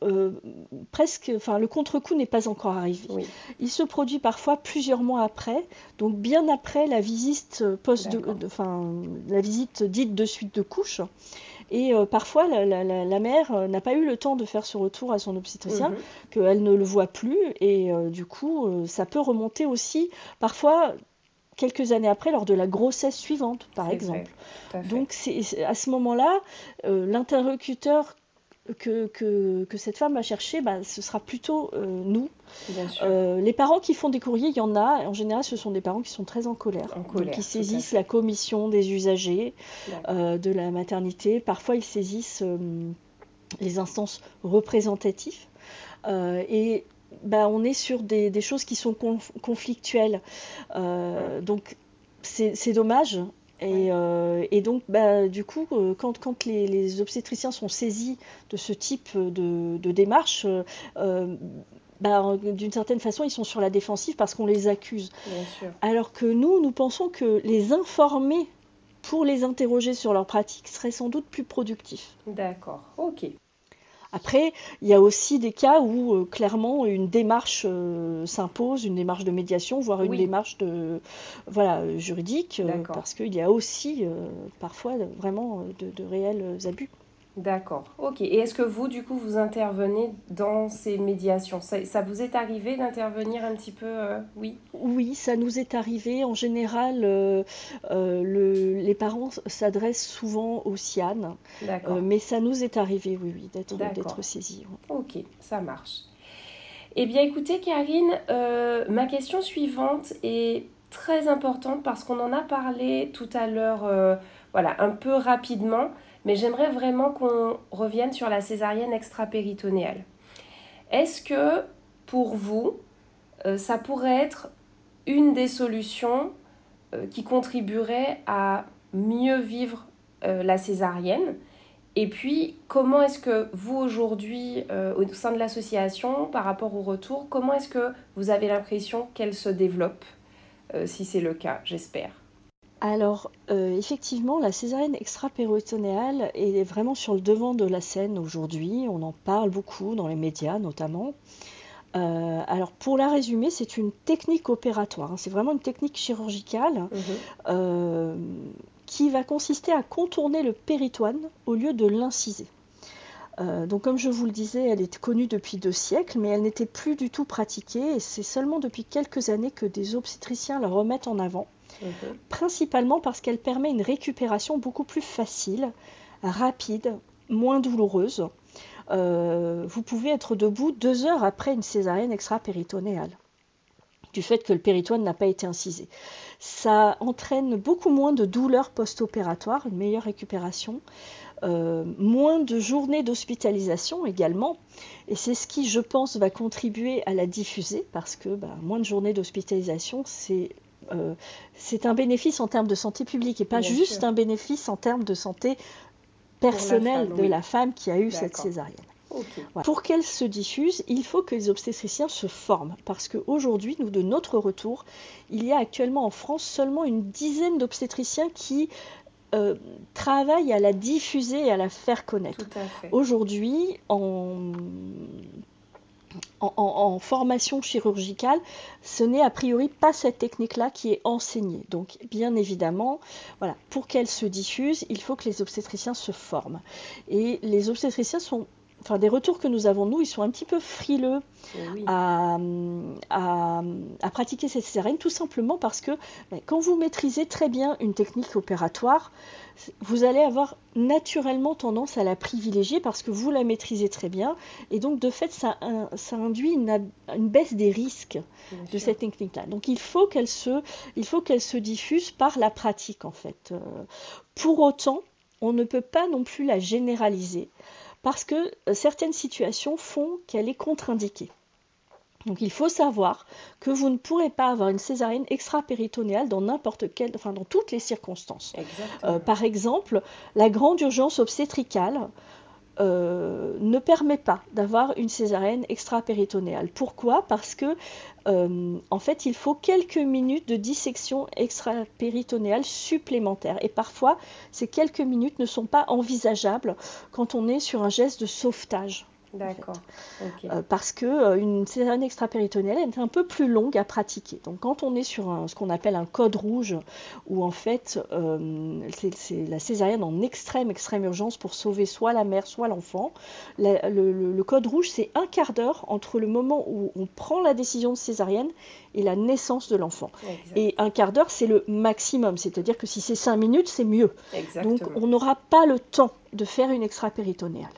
presque, enfin le contre-coup n'est pas encore arrivé. Oui. Il se produit parfois plusieurs mois après, donc bien après la visite post, de, de- la visite dite de suite de couche. Et euh, parfois, la, la- la- la mère euh, n'a pas eu le temps de faire ce retour à son obstétricien Mhm. qu'elle ne le voit plus et euh, du coup ça peut remonter aussi parfois quelques années après lors de la grossesse suivante par exemple. vrai. Donc à ce moment-là euh, l'interlocuteur que, que, que cette femme va chercher, bah, ce sera plutôt euh, nous. Euh, les parents qui font des courriers, il y en a. En général, ce sont des parents qui sont très en colère. En à saisissent la commission des usagers euh, de la maternité. Parfois, ils saisissent les instances représentatives. Et bah, on est sur des, des choses qui sont conf- conflictuelles. Donc, c'est dommage. Et, euh, et donc, bah, du coup, euh, quand, quand les, les obstétriciens sont saisis de ce type de, de démarche, euh, bah, d'une certaine façon, ils sont sur la défensive parce qu'on les accuse. Bien sûr. Alors que nous, nous pensons que les informer pour les interroger sur leur pratique serait sans doute plus productif. D'accord. Ok. Après, il y a aussi des cas où euh, clairement une démarche euh, s'impose, une démarche de médiation, voire une Oui. démarche de voilà juridique, euh, parce qu'il y a aussi parfois vraiment de, de réels abus. D'accord. Ok. Et est-ce que vous, du coup, vous intervenez dans ces médiations? Ça, ça vous est arrivé d'intervenir un petit peu euh, Oui? Oui, ça nous est arrivé. En général, euh, euh, le- les parents s'adressent souvent au CIAN, D'accord. mais ça nous est arrivé, oui, oui, d'être d'être saisis. oui. Ok, ça marche. Eh bien, écoutez, Karine, ma question suivante est très importante parce qu'on en a parlé tout à l'heure, voilà, un peu rapidement, mais j'aimerais vraiment qu'on revienne sur la césarienne extra-péritonéale. Est-ce que, pour vous, euh, ça pourrait être une des solutions euh, qui contribuerait à mieux vivre euh, la césarienne? Et puis, comment est-ce que vous, aujourd'hui, au sein de l'association, par rapport au retour, comment est-ce que vous avez l'impression qu'elle se développe, si c'est le cas, j'espère Alors, euh, effectivement, la césarienne extra-péritonéale est vraiment sur le devant de la scène aujourd'hui. On en parle beaucoup dans les médias notamment. Euh, alors, pour la résumer, c'est une technique opératoire. hein. C'est vraiment une technique chirurgicale euh, qui va consister à contourner le péritoine au lieu de l'inciser. Donc, comme je vous le disais, elle est connue depuis deux siècles, mais elle n'était plus du tout pratiquée. Et c'est seulement depuis quelques années que des obstétriciens la remettent en avant Mhm. principalement parce qu'elle permet une récupération beaucoup plus facile, rapide, moins douloureuse. Euh, vous pouvez être debout deux heures après une césarienne extra-péritonéale, du fait que le péritoine n'a pas été incisé. Ça entraîne beaucoup moins de douleurs post-opératoires, une meilleure récupération, euh, moins de journées d'hospitalisation également. Et c'est ce qui, je pense, va contribuer à la diffuser, parce que bah, moins de journées d'hospitalisation, c'est euh, c'est un bénéfice en termes de santé publique et pas Bien juste sûr. un bénéfice en termes de santé personnelle femme, de oui. la femme qui a eu cette césarienne. Voilà. Pour qu'elle se diffuse, il faut que les obstétriciens se forment parce qu'aujourd'hui, nous, de notre retour, il y a actuellement en France seulement une dizaine d'obstétriciens qui euh, travaillent à la diffuser et à la faire connaître. Aujourd'hui, en, en, formation chirurgicale, ce n'est a priori pas cette technique-là qui est enseignée. Donc, bien évidemment, voilà, pour qu'elle se diffuse, il faut que les obstétriciens se forment. Et les obstétriciens sont, enfin, des retours que nous avons, nous, ils sont un petit peu frileux oui. à, à- à pratiquer cette césarienne, tout simplement parce que ben, quand vous maîtrisez très bien une technique opératoire, vous allez avoir naturellement tendance à la privilégier parce que vous la maîtrisez très bien. Et donc, de fait, ça, in- ça induit une, baisse des risques Bien de sûr. cette technique-là. Donc, il faut qu'elle se, il faut qu'elle se diffuse par la pratique, en fait. Euh, pour autant, on ne peut pas non plus la généraliser parce que euh, certaines situations font qu'elle est contre-indiquée. Donc il faut savoir que vous ne pourrez pas avoir une césarienne extra-péritonéale dans n'importe quelle, enfin dans toutes les circonstances. Euh, par exemple, la grande urgence obstétricale euh, ne permet pas d'avoir une césarienne extra-péritonéale. Pourquoi? Parce que euh, en fait, il faut quelques minutes de dissection extra-péritonéale supplémentaire. Et parfois, ces quelques minutes ne sont pas envisageables quand on est sur un geste de sauvetage. D'accord. Euh, parce que euh, une césarienne extra-péritonéale est un peu plus longue à pratiquer. Donc quand on est sur ce qu'on appelle un code rouge, où en fait euh, c'est la césarienne en extrême extrême urgence pour sauver soit la mère soit l'enfant, le, code rouge c'est un quart d'heure entre le moment où on prend la décision de césarienne et la naissance de l'enfant. Et un quart d'heure c'est le maximum, c'est-à-dire que si c'est cinq minutes c'est mieux. Donc on n'aura pas le temps de faire une extra-péritonéale.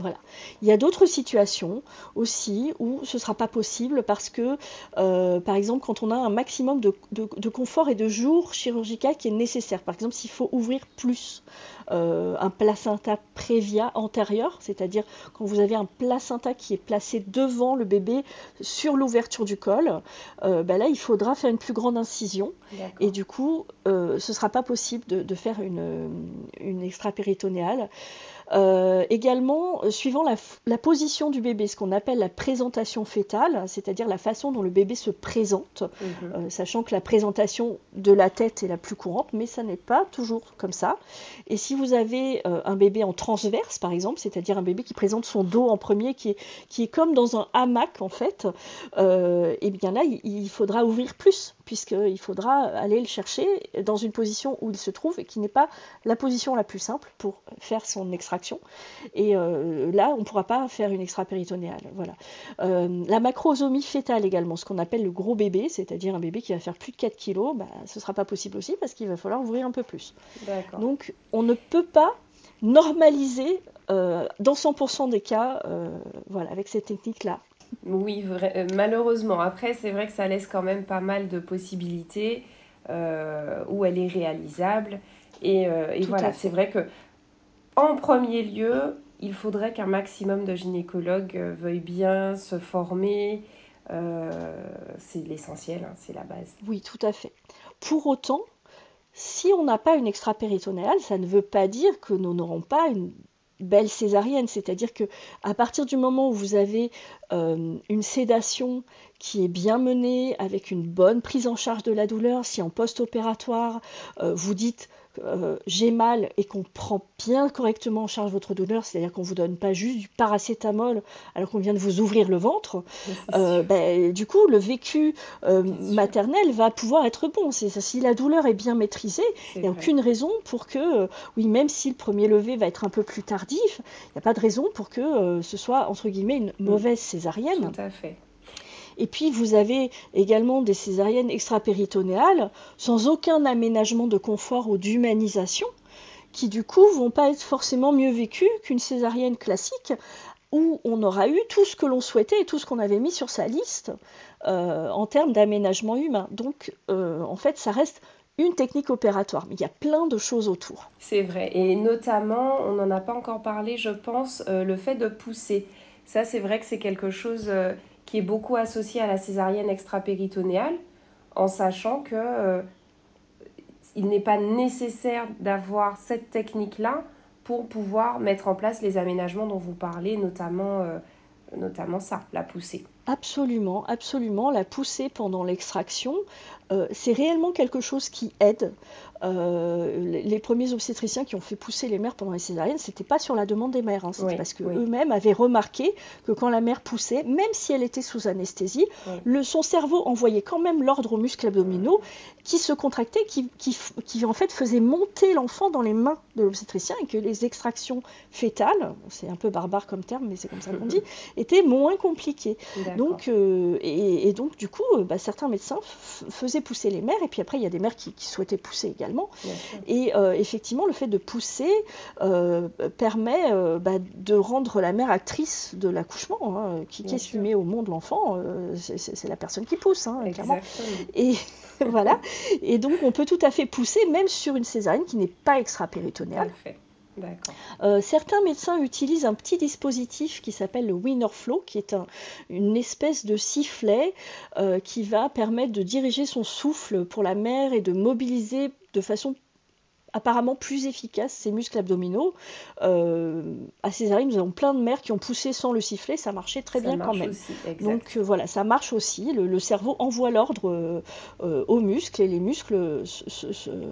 Voilà. Il y a d'autres situations aussi où ce ne sera pas possible parce que, euh, par exemple, quand on a un maximum de, confort et de jours chirurgical qui est nécessaire, par exemple, s'il faut ouvrir plus euh, un placenta prévia antérieur, c'est-à-dire quand vous avez un placenta qui est placé devant le bébé sur l'ouverture du col, euh, ben là, il faudra faire une plus grande incision et du coup, ce ne sera pas possible de, faire une, une extra-péritonéale. Euh, également, euh, suivant la, position du bébé, ce qu'on appelle la présentation fétale, c'est-à-dire la façon dont le bébé se présente, mhm. euh, sachant que la présentation de la tête est la plus courante, mais ça n'est pas toujours comme ça. Et si vous avez un bébé en transverse, par exemple, c'est-à-dire un bébé qui présente son dos en premier, qui est, qui est comme dans un hamac en fait, et eh bien là, il faudra ouvrir plus puisqu'il faudra aller le chercher dans une position où il se trouve et qui n'est pas la position la plus simple pour faire son extraction. Et euh, là, on ne pourra pas faire une extra-péritonéale. Voilà. Euh, la macrosomie fétale également, ce qu'on appelle le gros bébé, c'est-à-dire un bébé qui va faire plus de 4 kg, bah, ce ne sera pas possible aussi parce qu'il va falloir ouvrir un peu plus. Donc, on ne peut pas normaliser euh, dans 100% des cas voilà, avec cette technique-là. Oui, euh, malheureusement. Après, c'est vrai que ça laisse quand même pas mal de possibilités euh, où elle est réalisable. Et, euh, voilà, c'est vrai que en premier lieu, il faudrait qu'un maximum de gynécologues veuillent bien se former. c'est l'essentiel, hein, c'est la base. Oui, tout à fait. Pour autant, si on n'a pas une extra-péritonéale, ça ne veut pas dire que nous n'aurons pas une belle césarienne, c'est-à-dire que à partir du moment où vous avez euh, une sédation qui est bien menée, avec une bonne prise en charge de la douleur, si en post-opératoire euh, vous dites euh, j'ai mal et qu'on prend bien correctement en charge votre douleur, c'est-à-dire qu'on ne vous donne pas juste du paracétamol alors qu'on vient de vous ouvrir le ventre, ben, du coup le vécu maternel va pouvoir être bon. Si la douleur est bien maîtrisée, il n'y a aucune raison pour que, oui, même si le premier lever va être un peu plus tardif, il n'y a pas de raison pour que ce soit entre guillemets une mm. mauvaise césarienne. Tout à fait. Et puis vous avez également des césariennes extra-péritonéales sans aucun aménagement de confort ou d'humanisation, qui du coup vont pas être forcément mieux vécues qu'une césarienne classique où on aura eu tout ce que l'on souhaitait et tout ce qu'on avait mis sur sa liste euh, en termes d'aménagement humain. Donc euh, en fait ça reste une technique opératoire, mais il y a plein de choses autour. C'est vrai, et notamment, on n'en a pas encore parlé, je pense, euh, le fait de pousser. Ça, c'est vrai que c'est quelque chose qui est beaucoup associé à la césarienne extra-péritonéale, en sachant que euh, il n'est pas nécessaire d'avoir cette technique-là pour pouvoir mettre en place les aménagements dont vous parlez, notamment, euh, notamment ça, la poussée. Absolument, absolument. La poussée pendant l'extraction, c'est réellement quelque chose qui aide. Euh, les premiers obstétriciens qui ont fait pousser les mères pendant les césariennes, c'était pas sur la demande des mères, hein, c'était parce qu'eux-mêmes avaient remarqué que quand la mère poussait, même si elle était sous anesthésie, le, son cerveau envoyait quand même l'ordre aux muscles abdominaux qui se contractaient, qui, qui, en fait faisaient monter l'enfant dans les mains de l'obstétricien et que les extractions fétales, c'est un peu barbare comme terme, mais c'est comme ça qu'on dit, étaient moins compliquées. Donc, euh, et, donc, du coup, euh, bah, certains médecins faisaient pousser les mères, et puis après, il y a des mères qui, qui souhaitaient pousser également et euh, effectivement, le fait de pousser euh, permet euh, bah, de rendre la mère actrice de l'accouchement. Hein, qui, qui est au monde l'enfant C'est la personne qui pousse, hein, clairement. Et voilà. Et donc, on peut tout à fait pousser, même sur une césarienne qui n'est pas extra-péritonéale. Euh, certains médecins utilisent un petit dispositif qui s'appelle le Winner Flow, qui est une espèce de sifflet euh, qui va permettre de diriger son souffle pour la mère et de mobiliser de façon apparemment plus efficace ces muscles abdominaux. Euh, à césarienne, nous avons plein de mères qui ont poussé sans le sifflet, ça marchait très bien quand même. Donc voilà, ça marche aussi. Le, cerveau envoie l'ordre aux muscles et les muscles,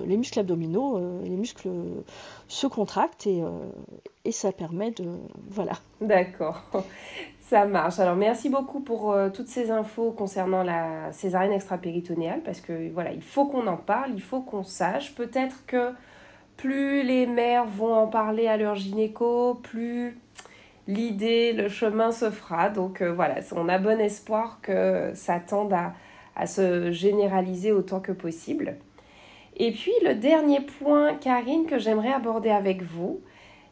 les muscles abdominaux, les muscles se contractent et, et ça permet de voilà. D'accord. Ça marche. Alors merci beaucoup pour euh, toutes ces infos concernant la césarienne extra-péritonéale parce que voilà, il faut qu'on en parle, il faut qu'on sache. Peut-être que plus les mères vont en parler à leur gynéco, plus l'idée, le chemin se fera. Donc euh, voilà, on a bon espoir que ça tende à, se généraliser autant que possible. Et puis le dernier point, Karine, que j'aimerais aborder avec vous,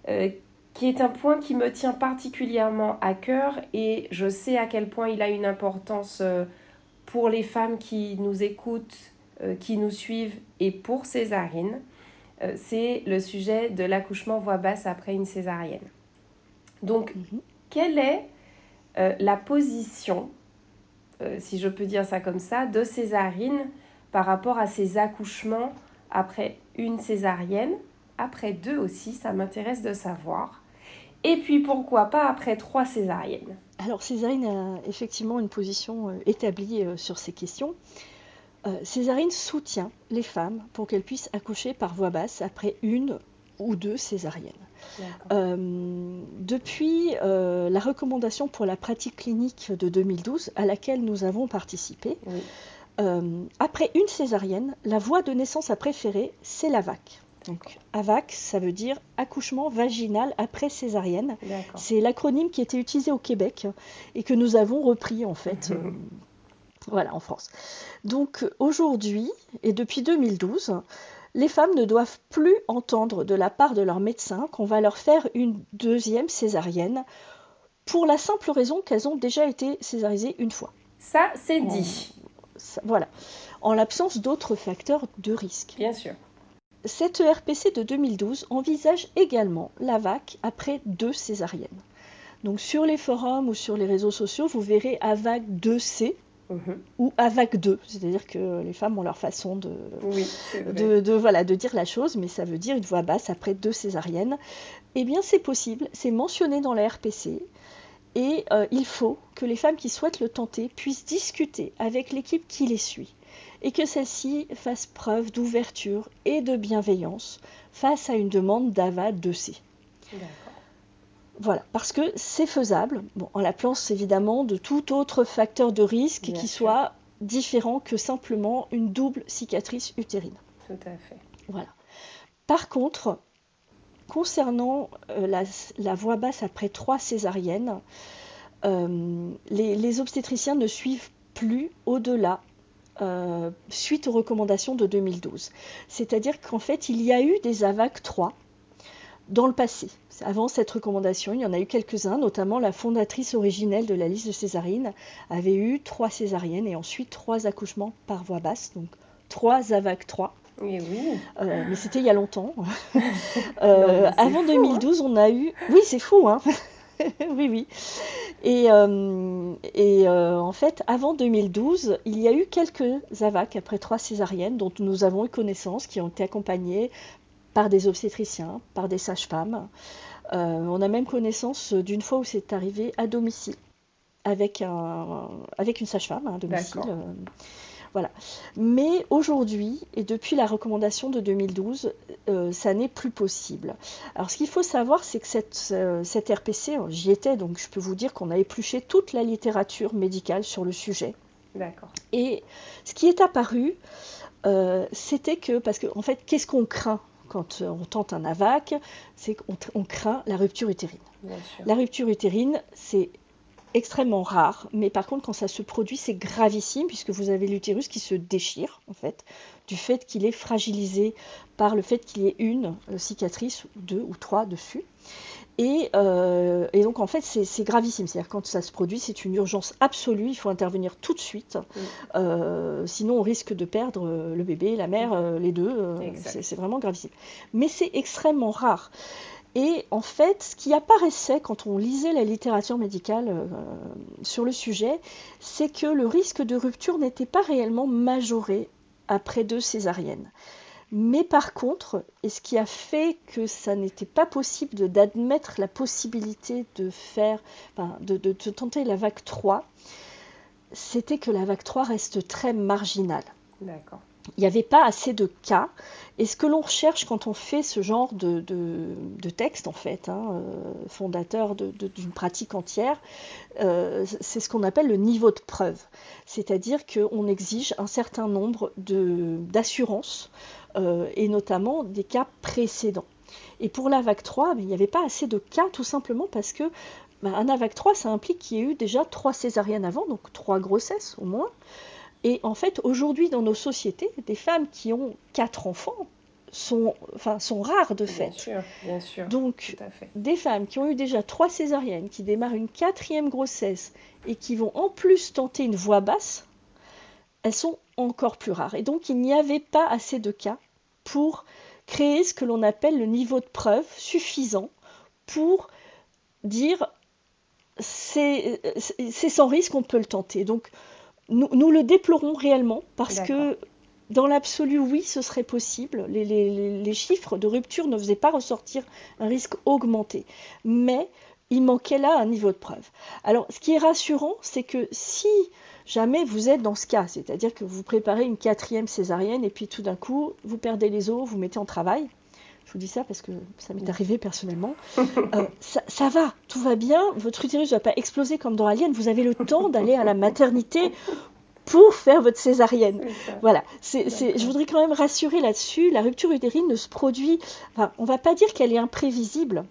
euh, qui est un point qui me tient particulièrement à cœur et je sais à quel point il a une importance euh, pour les femmes qui nous écoutent, qui nous suivent et pour Césarine. Euh, c'est le sujet de l'accouchement voix basse après une césarienne. Donc, mhm. quelle est la position, si je peux dire ça comme ça, de Césarine par rapport à ses accouchements après une césarienne? Après deux aussi, ça m'intéresse de savoir. Et puis pourquoi pas après trois césariennes? Alors Césarine a effectivement une position euh, établie euh, sur ces questions. Euh, Césarine soutient les femmes pour qu'elles puissent accoucher par voie basse après une ou deux césariennes. depuis la recommandation pour la pratique clinique de 2012 à laquelle nous avons participé, après une césarienne, la voie de naissance à préférer, c'est la VAC. Donc AVAC, ça veut dire accouchement vaginal après césarienne. C'est l'acronyme qui était utilisé au Québec et que nous avons repris en fait. Voilà, en France. Donc aujourd'hui, et depuis 2012, les femmes ne doivent plus entendre de la part de leur médecin qu'on va leur faire une deuxième césarienne pour la simple raison qu'elles ont déjà été césarisées une fois. Ça, c'est dit. voilà. En l'absence d'autres facteurs de risque. Bien sûr. Cette ERPC de 2012 envisage également la VAC après deux césariennes. Donc sur les forums ou sur les réseaux sociaux, vous verrez AVAC 2C mhm. ou AVAC 2, c'est-à-dire que les femmes ont leur façon de, de, voilà, de dire la chose, mais ça veut dire une voix basse après deux césariennes. Eh bien c'est possible, c'est mentionné dans la RPC, et euh, il faut que les femmes qui souhaitent le tenter puissent discuter avec l'équipe qui les suit et que celle-ci fasse preuve d'ouverture et de bienveillance face à une demande d'AVA 2C. Voilà, parce que c'est faisable, bon, en l'absence évidemment de tout autre facteur de risque qui soit différent que simplement une double cicatrice utérine. Tout à fait. Voilà. Par contre, concernant euh, la, voix basse après trois césariennes, euh, les, les, obstétriciens ne suivent plus au-delà euh, suite aux recommandations de 2012. C'est-à-dire qu'en fait, il y a eu des AVAC 3 dans le passé. Avant cette recommandation, il y en a eu quelques-uns, notamment la fondatrice originelle de la liste de césarines avait eu trois césariennes et ensuite trois accouchements par voie basse, donc trois AVAC 3. Oui, oui. Euh, mais c'était il y a longtemps. Euh, avant 2012, hein. on a eu. Oui, c'est fou, hein oui, oui. Et, euh, euh, en fait, avant 2012, il y a eu quelques AVAC après trois césariennes dont nous avons eu connaissance, qui ont été accompagnées par des obstétriciens, par des sages-femmes. Euh, on a même connaissance d'une fois où c'est arrivé à domicile, avec, un, avec une sage-femme à domicile. Voilà. Mais aujourd'hui, et depuis la recommandation de 2012, euh, ça n'est plus possible. Alors ce qu'il faut savoir, c'est que cette, euh, RPC, j'y étais, donc je peux vous dire qu'on a épluché toute la littérature médicale sur le sujet. D'accord. Et ce qui est apparu, euh, c'était que, parce qu'en en fait, qu'est-ce qu'on craint? Quand on tente un AVAC C'est qu'on craint la rupture utérine. La rupture utérine, c'est extrêmement rare, mais par contre quand ça se produit c'est gravissime puisque vous avez l'utérus qui se déchire en fait du fait qu'il est fragilisé par le fait qu'il y ait une euh, cicatrice, deux ou trois dessus. Et, euh, donc en fait c'est gravissime, c'est-à-dire quand ça se produit c'est une urgence absolue, il faut intervenir tout de suite, euh, sinon on risque de perdre le bébé, la mère, les deux, c'est vraiment gravissime. Mais c'est extrêmement rare. Et en fait, ce qui apparaissait quand on lisait la littérature médicale euh, sur le sujet, c'est que le risque de rupture n'était pas réellement majoré après deux césariennes. Mais par contre, et ce qui a fait que ça n'était pas possible d'admettre la possibilité de faire, de, de, tenter la vague 3, c'était que la vague 3 reste très marginale. D'accord il n'y avait pas assez de cas. Et ce que l'on recherche quand on fait ce genre de, de, texte, en fait, hein, euh, fondateur d'une pratique entière, euh, c'est ce qu'on appelle le niveau de preuve. C'est-à-dire qu'on exige un certain nombre d'assurances, et notamment des cas précédents. Et pour la vague 3, il n'y avait pas assez de cas, tout simplement parce que bah, un AVAC 3, ça implique qu'il y ait eu déjà trois césariennes avant, donc trois grossesses au moins. Et en fait, aujourd'hui, dans nos sociétés, des femmes qui ont quatre enfants sont, enfin, sont rares de fait. Bien sûr, bien sûr. Donc, des femmes qui ont eu déjà trois césariennes, qui démarrent une quatrième grossesse et qui vont en plus tenter une voix basse, elles sont encore plus rares. Et donc, il n'y avait pas assez de cas pour créer ce que l'on appelle le niveau de preuve suffisant pour dire c'est sans risque, on peut le tenter. Donc, nous, le déplorons réellement parce que dans l'absolu, oui, ce serait possible. Les, chiffres de rupture ne faisaient pas ressortir un risque augmenté. Mais il manquait là un niveau de preuve. Alors, ce qui est rassurant, c'est que si jamais vous êtes dans ce cas, c'est-à-dire que vous préparez une quatrième césarienne et puis tout d'un coup, vous perdez les os, vous mettez en travail, je vous dis ça parce que ça m'est arrivé personnellement. Euh, ça, va, tout va bien. Votre utérus ne va pas exploser comme dans Alien. Vous avez le temps d'aller à la maternité pour faire votre césarienne. Voilà. Je voudrais quand même rassurer là-dessus. La rupture utérine ne se produit. Enfin, on ne va pas dire qu'elle est imprévisible.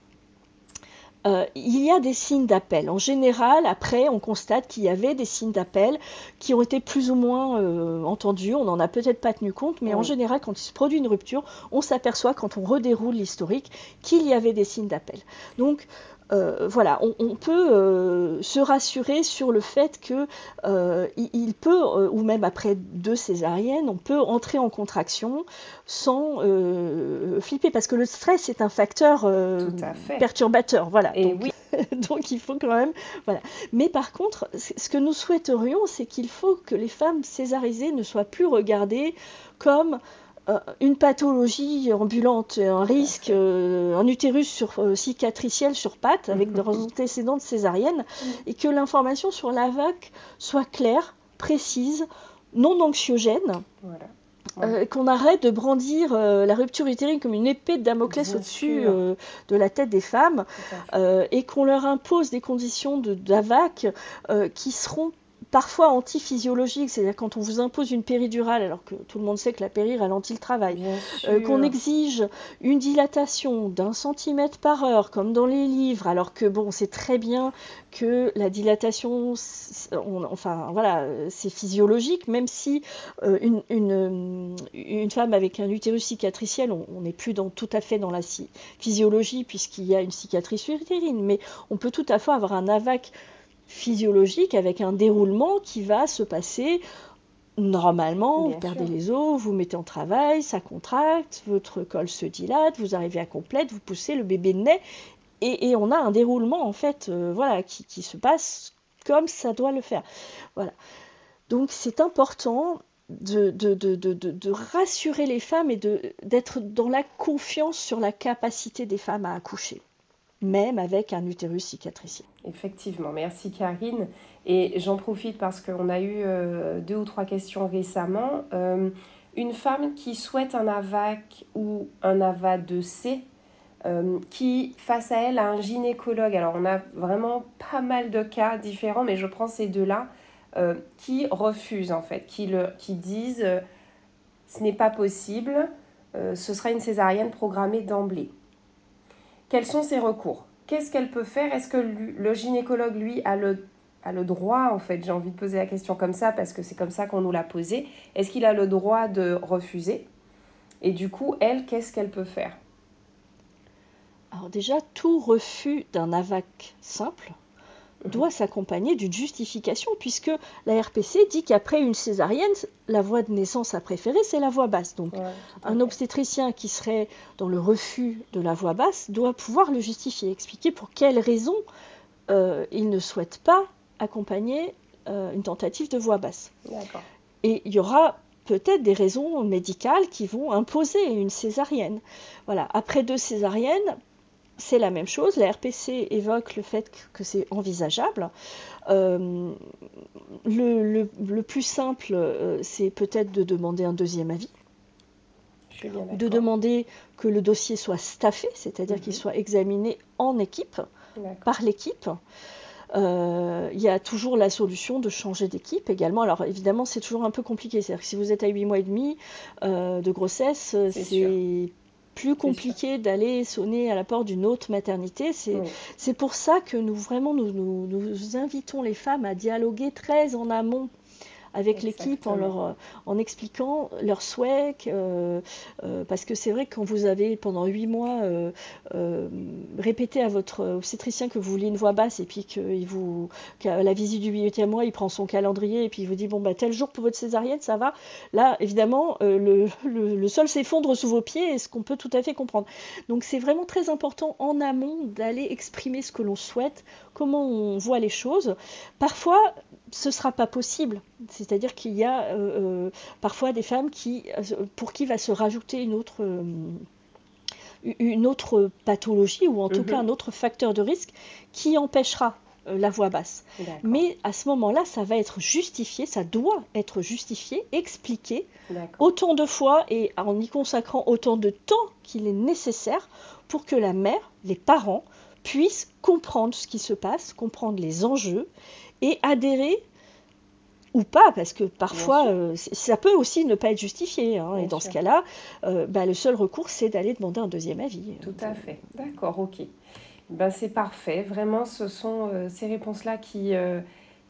Euh, il y a des signes d'appel. En général, après, on constate qu'il y avait des signes d'appel qui ont été plus ou moins euh, entendus. On n'en a peut-être pas tenu compte, mais en général, quand il se produit une rupture, on s'aperçoit, quand on redéroule l'historique, qu'il y avait des signes d'appel. Donc, euh, voilà, on, peut euh, se rassurer sur le fait que euh, il, peut, ou même après deux césariennes, on peut entrer en contraction sans flipper, parce que le stress est un facteur perturbateur. Voilà. Et oui. donc il faut quand même, voilà. Mais par contre, ce que nous souhaiterions, c'est qu'il faut que les femmes césarisées ne soient plus regardées comme une pathologie ambulante, un risque, euh, un utérus sur, euh, cicatriciel sur pattes avec des antécédents de césarienne, et que l'information sur la VAC soit claire, précise, non anxiogène. qu'on arrête de brandir la rupture utérine comme une épée de Damoclès au-dessus de la tête des femmes et qu'on leur impose des conditions de, d'AVAC qui seront parfois antiphysiologique, c'est-à-dire quand on vous impose une péridurale, alors que tout le monde sait que la péri ralentit le travail, euh, qu'on exige une dilatation d'un centimètre par heure, comme dans les livres, alors que bon, c'est très bien que la dilatation, enfin voilà, c'est physiologique, même si euh, une, une, une, femme avec un utérus cicatriciel, on n'est plus dans, tout à fait dans la physiologie puisqu'il y a une cicatrice utérine, mais on peut tout à fait avoir un AVAC physiologique avec un déroulement qui va se passer normalement, vous perdez les os, vous mettez en travail, ça contracte, votre col se dilate, vous arrivez à complète, vous poussez, le bébé naît, et, on a un déroulement en fait, euh, voilà, qui, se passe comme ça doit le faire. Voilà. Donc c'est important de, de, de, de, rassurer les femmes et d'être dans la confiance sur la capacité des femmes à accoucher même avec un utérus cicatriciel. Effectivement, merci Karine. Et j'en profite parce qu'on a eu euh, deux ou trois questions récemment. Euh, une femme qui souhaite un AVAC ou un AVA 2C, euh, qui face à elle a un gynécologue, alors on a vraiment pas mal de cas différents, mais je prends ces deux-là, qui refusent en fait, qui, le, qui disent ce n'est pas possible, ce sera une césarienne programmée d'emblée. Quels sont ses recours? Qu'est-ce qu'elle peut faire? Est-ce que le gynécologue, lui, a le, a le droit, en fait, j'ai envie de poser la question comme ça parce que c'est comme ça qu'on nous l'a posée, est-ce qu'il a le droit de refuser? Et du coup, elle, qu'est-ce qu'elle peut faire? Alors déjà, tout refus d'un AVAC simple doit s'accompagner d'une justification, puisque la RPC dit qu'après une césarienne, la voie de naissance à préférer, c'est la voie basse. Donc, un obstétricien qui serait dans le refus de la voie basse doit pouvoir le justifier, expliquer pour quelles raisons euh, il ne souhaite pas accompagner euh, une tentative de voie basse. Et il y aura peut-être des raisons médicales qui vont imposer une césarienne. Voilà, après deux césariennes, c'est la même chose. La RPC évoque le fait que c'est envisageable. Euh, le, plus simple, euh, c'est peut-être de demander un deuxième avis. De demander que le dossier soit staffé, c'est-à-dire qu'il mhm. soit examiné en équipe, par l'équipe. Euh, il y a toujours la solution de changer d'équipe également. Alors évidemment, c'est toujours un peu compliqué. C'est-à-dire que si vous êtes à 8 mois et demi de grossesse, c'est plus compliqué d'aller sonner à la porte d'une autre maternité. C'est pour ça que nous vraiment nous, nous, invitons les femmes à dialoguer très en amont avec l'équipe en leur euh, en expliquant leurs souhaits euh, euh, parce que c'est vrai que quand vous avez pendant huit mois répété à votre obstétricien que vous vouliez une voix basse et puis qu'il vous qu'à la visite du huitième mois il prend son calendrier et puis il vous dit bon bah tel jour pour votre césarienne ça va. Là évidemment le, le, le, sol s'effondre sous vos pieds et ce qu'on peut tout à fait comprendre. Donc c'est vraiment très important en amont d'aller exprimer ce que l'on souhaite comment on voit les choses. Parfois ce sera pas possible. C'est-à-dire qu'il y a euh, euh, parfois des femmes qui, euh, pour qui va se rajouter une autre, une autre pathologie ou en tout cas mhm. un autre facteur de risque qui empêchera la voix basse. Mais à ce moment-là, ça va être justifié, ça doit être justifié, expliqué autant de fois et en y consacrant autant de temps qu'il est nécessaire pour que la mère, les parents, puissent comprendre ce qui se passe, comprendre les enjeux et adhérer ou pas, parce que parfois euh, ça peut aussi ne pas être justifié. Hein, et dans ce cas-là, euh, bah, le seul recours, c'est d'aller demander un deuxième avis. Tout à fait. D'accord, ok. Ben, c'est parfait. Vraiment, ce sont euh, ces réponses-là qui,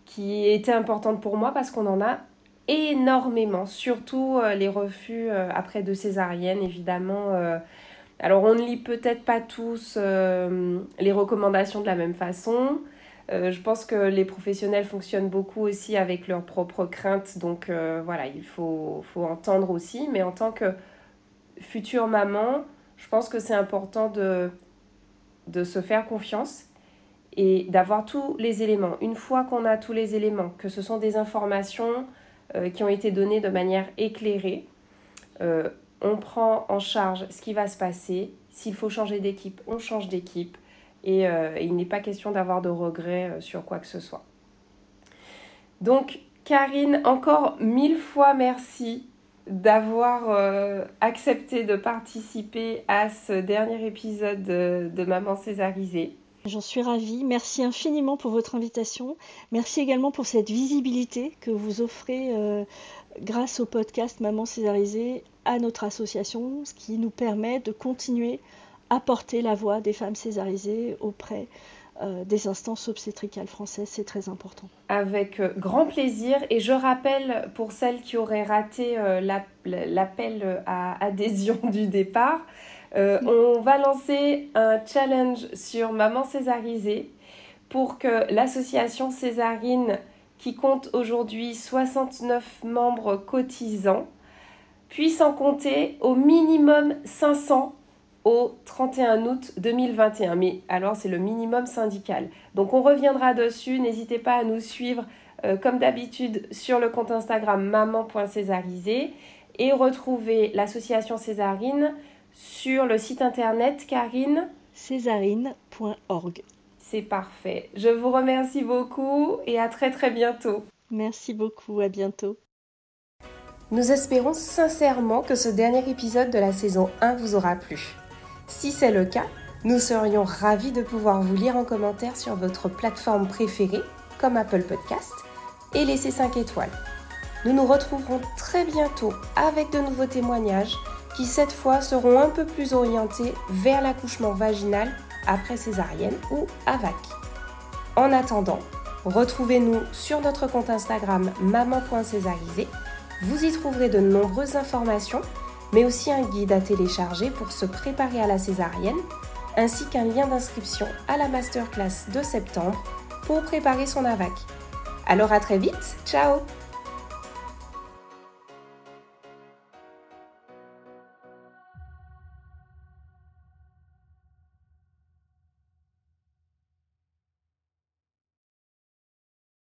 qui étaient importantes pour moi parce qu'on en a énormément, surtout les refus après de césarienne, évidemment. alors, on ne lit peut-être pas tous les recommandations de la même façon. Euh, je pense que les professionnels fonctionnent beaucoup aussi avec leurs propres craintes, donc euh, voilà, il faut, entendre aussi. Mais en tant que future maman, je pense que c'est important de, de se faire confiance et d'avoir tous les éléments. Une fois qu'on a tous les éléments, que ce sont des informations euh, qui ont été données de manière éclairée, on prend en charge ce qui va se passer. S'il faut changer d'équipe, on change d'équipe. Euh, et, il n'est pas question d'avoir de regrets euh, sur quoi que ce soit. Donc, Karine, encore mille fois merci d'avoir euh, accepté de participer à ce dernier épisode de, Maman Césarisée. J'en suis ravie. Merci infiniment pour votre invitation. Merci également pour cette visibilité que vous offrez grâce au podcast Maman Césarisée à notre association, ce qui nous permet de continuer apporter la voix des femmes césarisées auprès euh, des instances obstétricales françaises, c'est très important. Avec euh, grand plaisir. Et je rappelle pour celles qui auraient raté euh, l'appel à adhésion du départ, on va lancer un challenge sur Maman Césarisée pour que l'association Césarine, qui compte aujourd'hui 69 membres cotisants, puisse en compter au minimum 500 au 31 août 2021. Mais alors, c'est le minimum syndical. Donc, on reviendra dessus. N'hésitez pas à nous suivre, euh, comme d'habitude, sur le compte Instagram maman.césarisé et retrouver l'association Césarine sur le site internet Karine. Césarine.org. C'est parfait. Je vous remercie beaucoup et à très très bientôt. Merci beaucoup, à bientôt. Nous espérons sincèrement que ce dernier épisode de la saison 1 vous aura plu. Si c'est le cas, nous serions ravis de pouvoir vous lire en commentaire sur votre plateforme préférée, comme Apple Podcast, et laisser 5 étoiles. Nous nous retrouverons très bientôt avec de nouveaux témoignages qui cette fois seront un peu plus orientés vers l'accouchement vaginal après césarienne ou AVAC. En attendant, retrouvez-nous sur notre compte Instagram maman.césarisé. Vous y trouverez de nombreuses informations mais aussi un guide à télécharger pour se préparer à la césarienne, ainsi qu'un lien d'inscription à la masterclass de septembre pour préparer son AVAC. Alors à très vite, ciao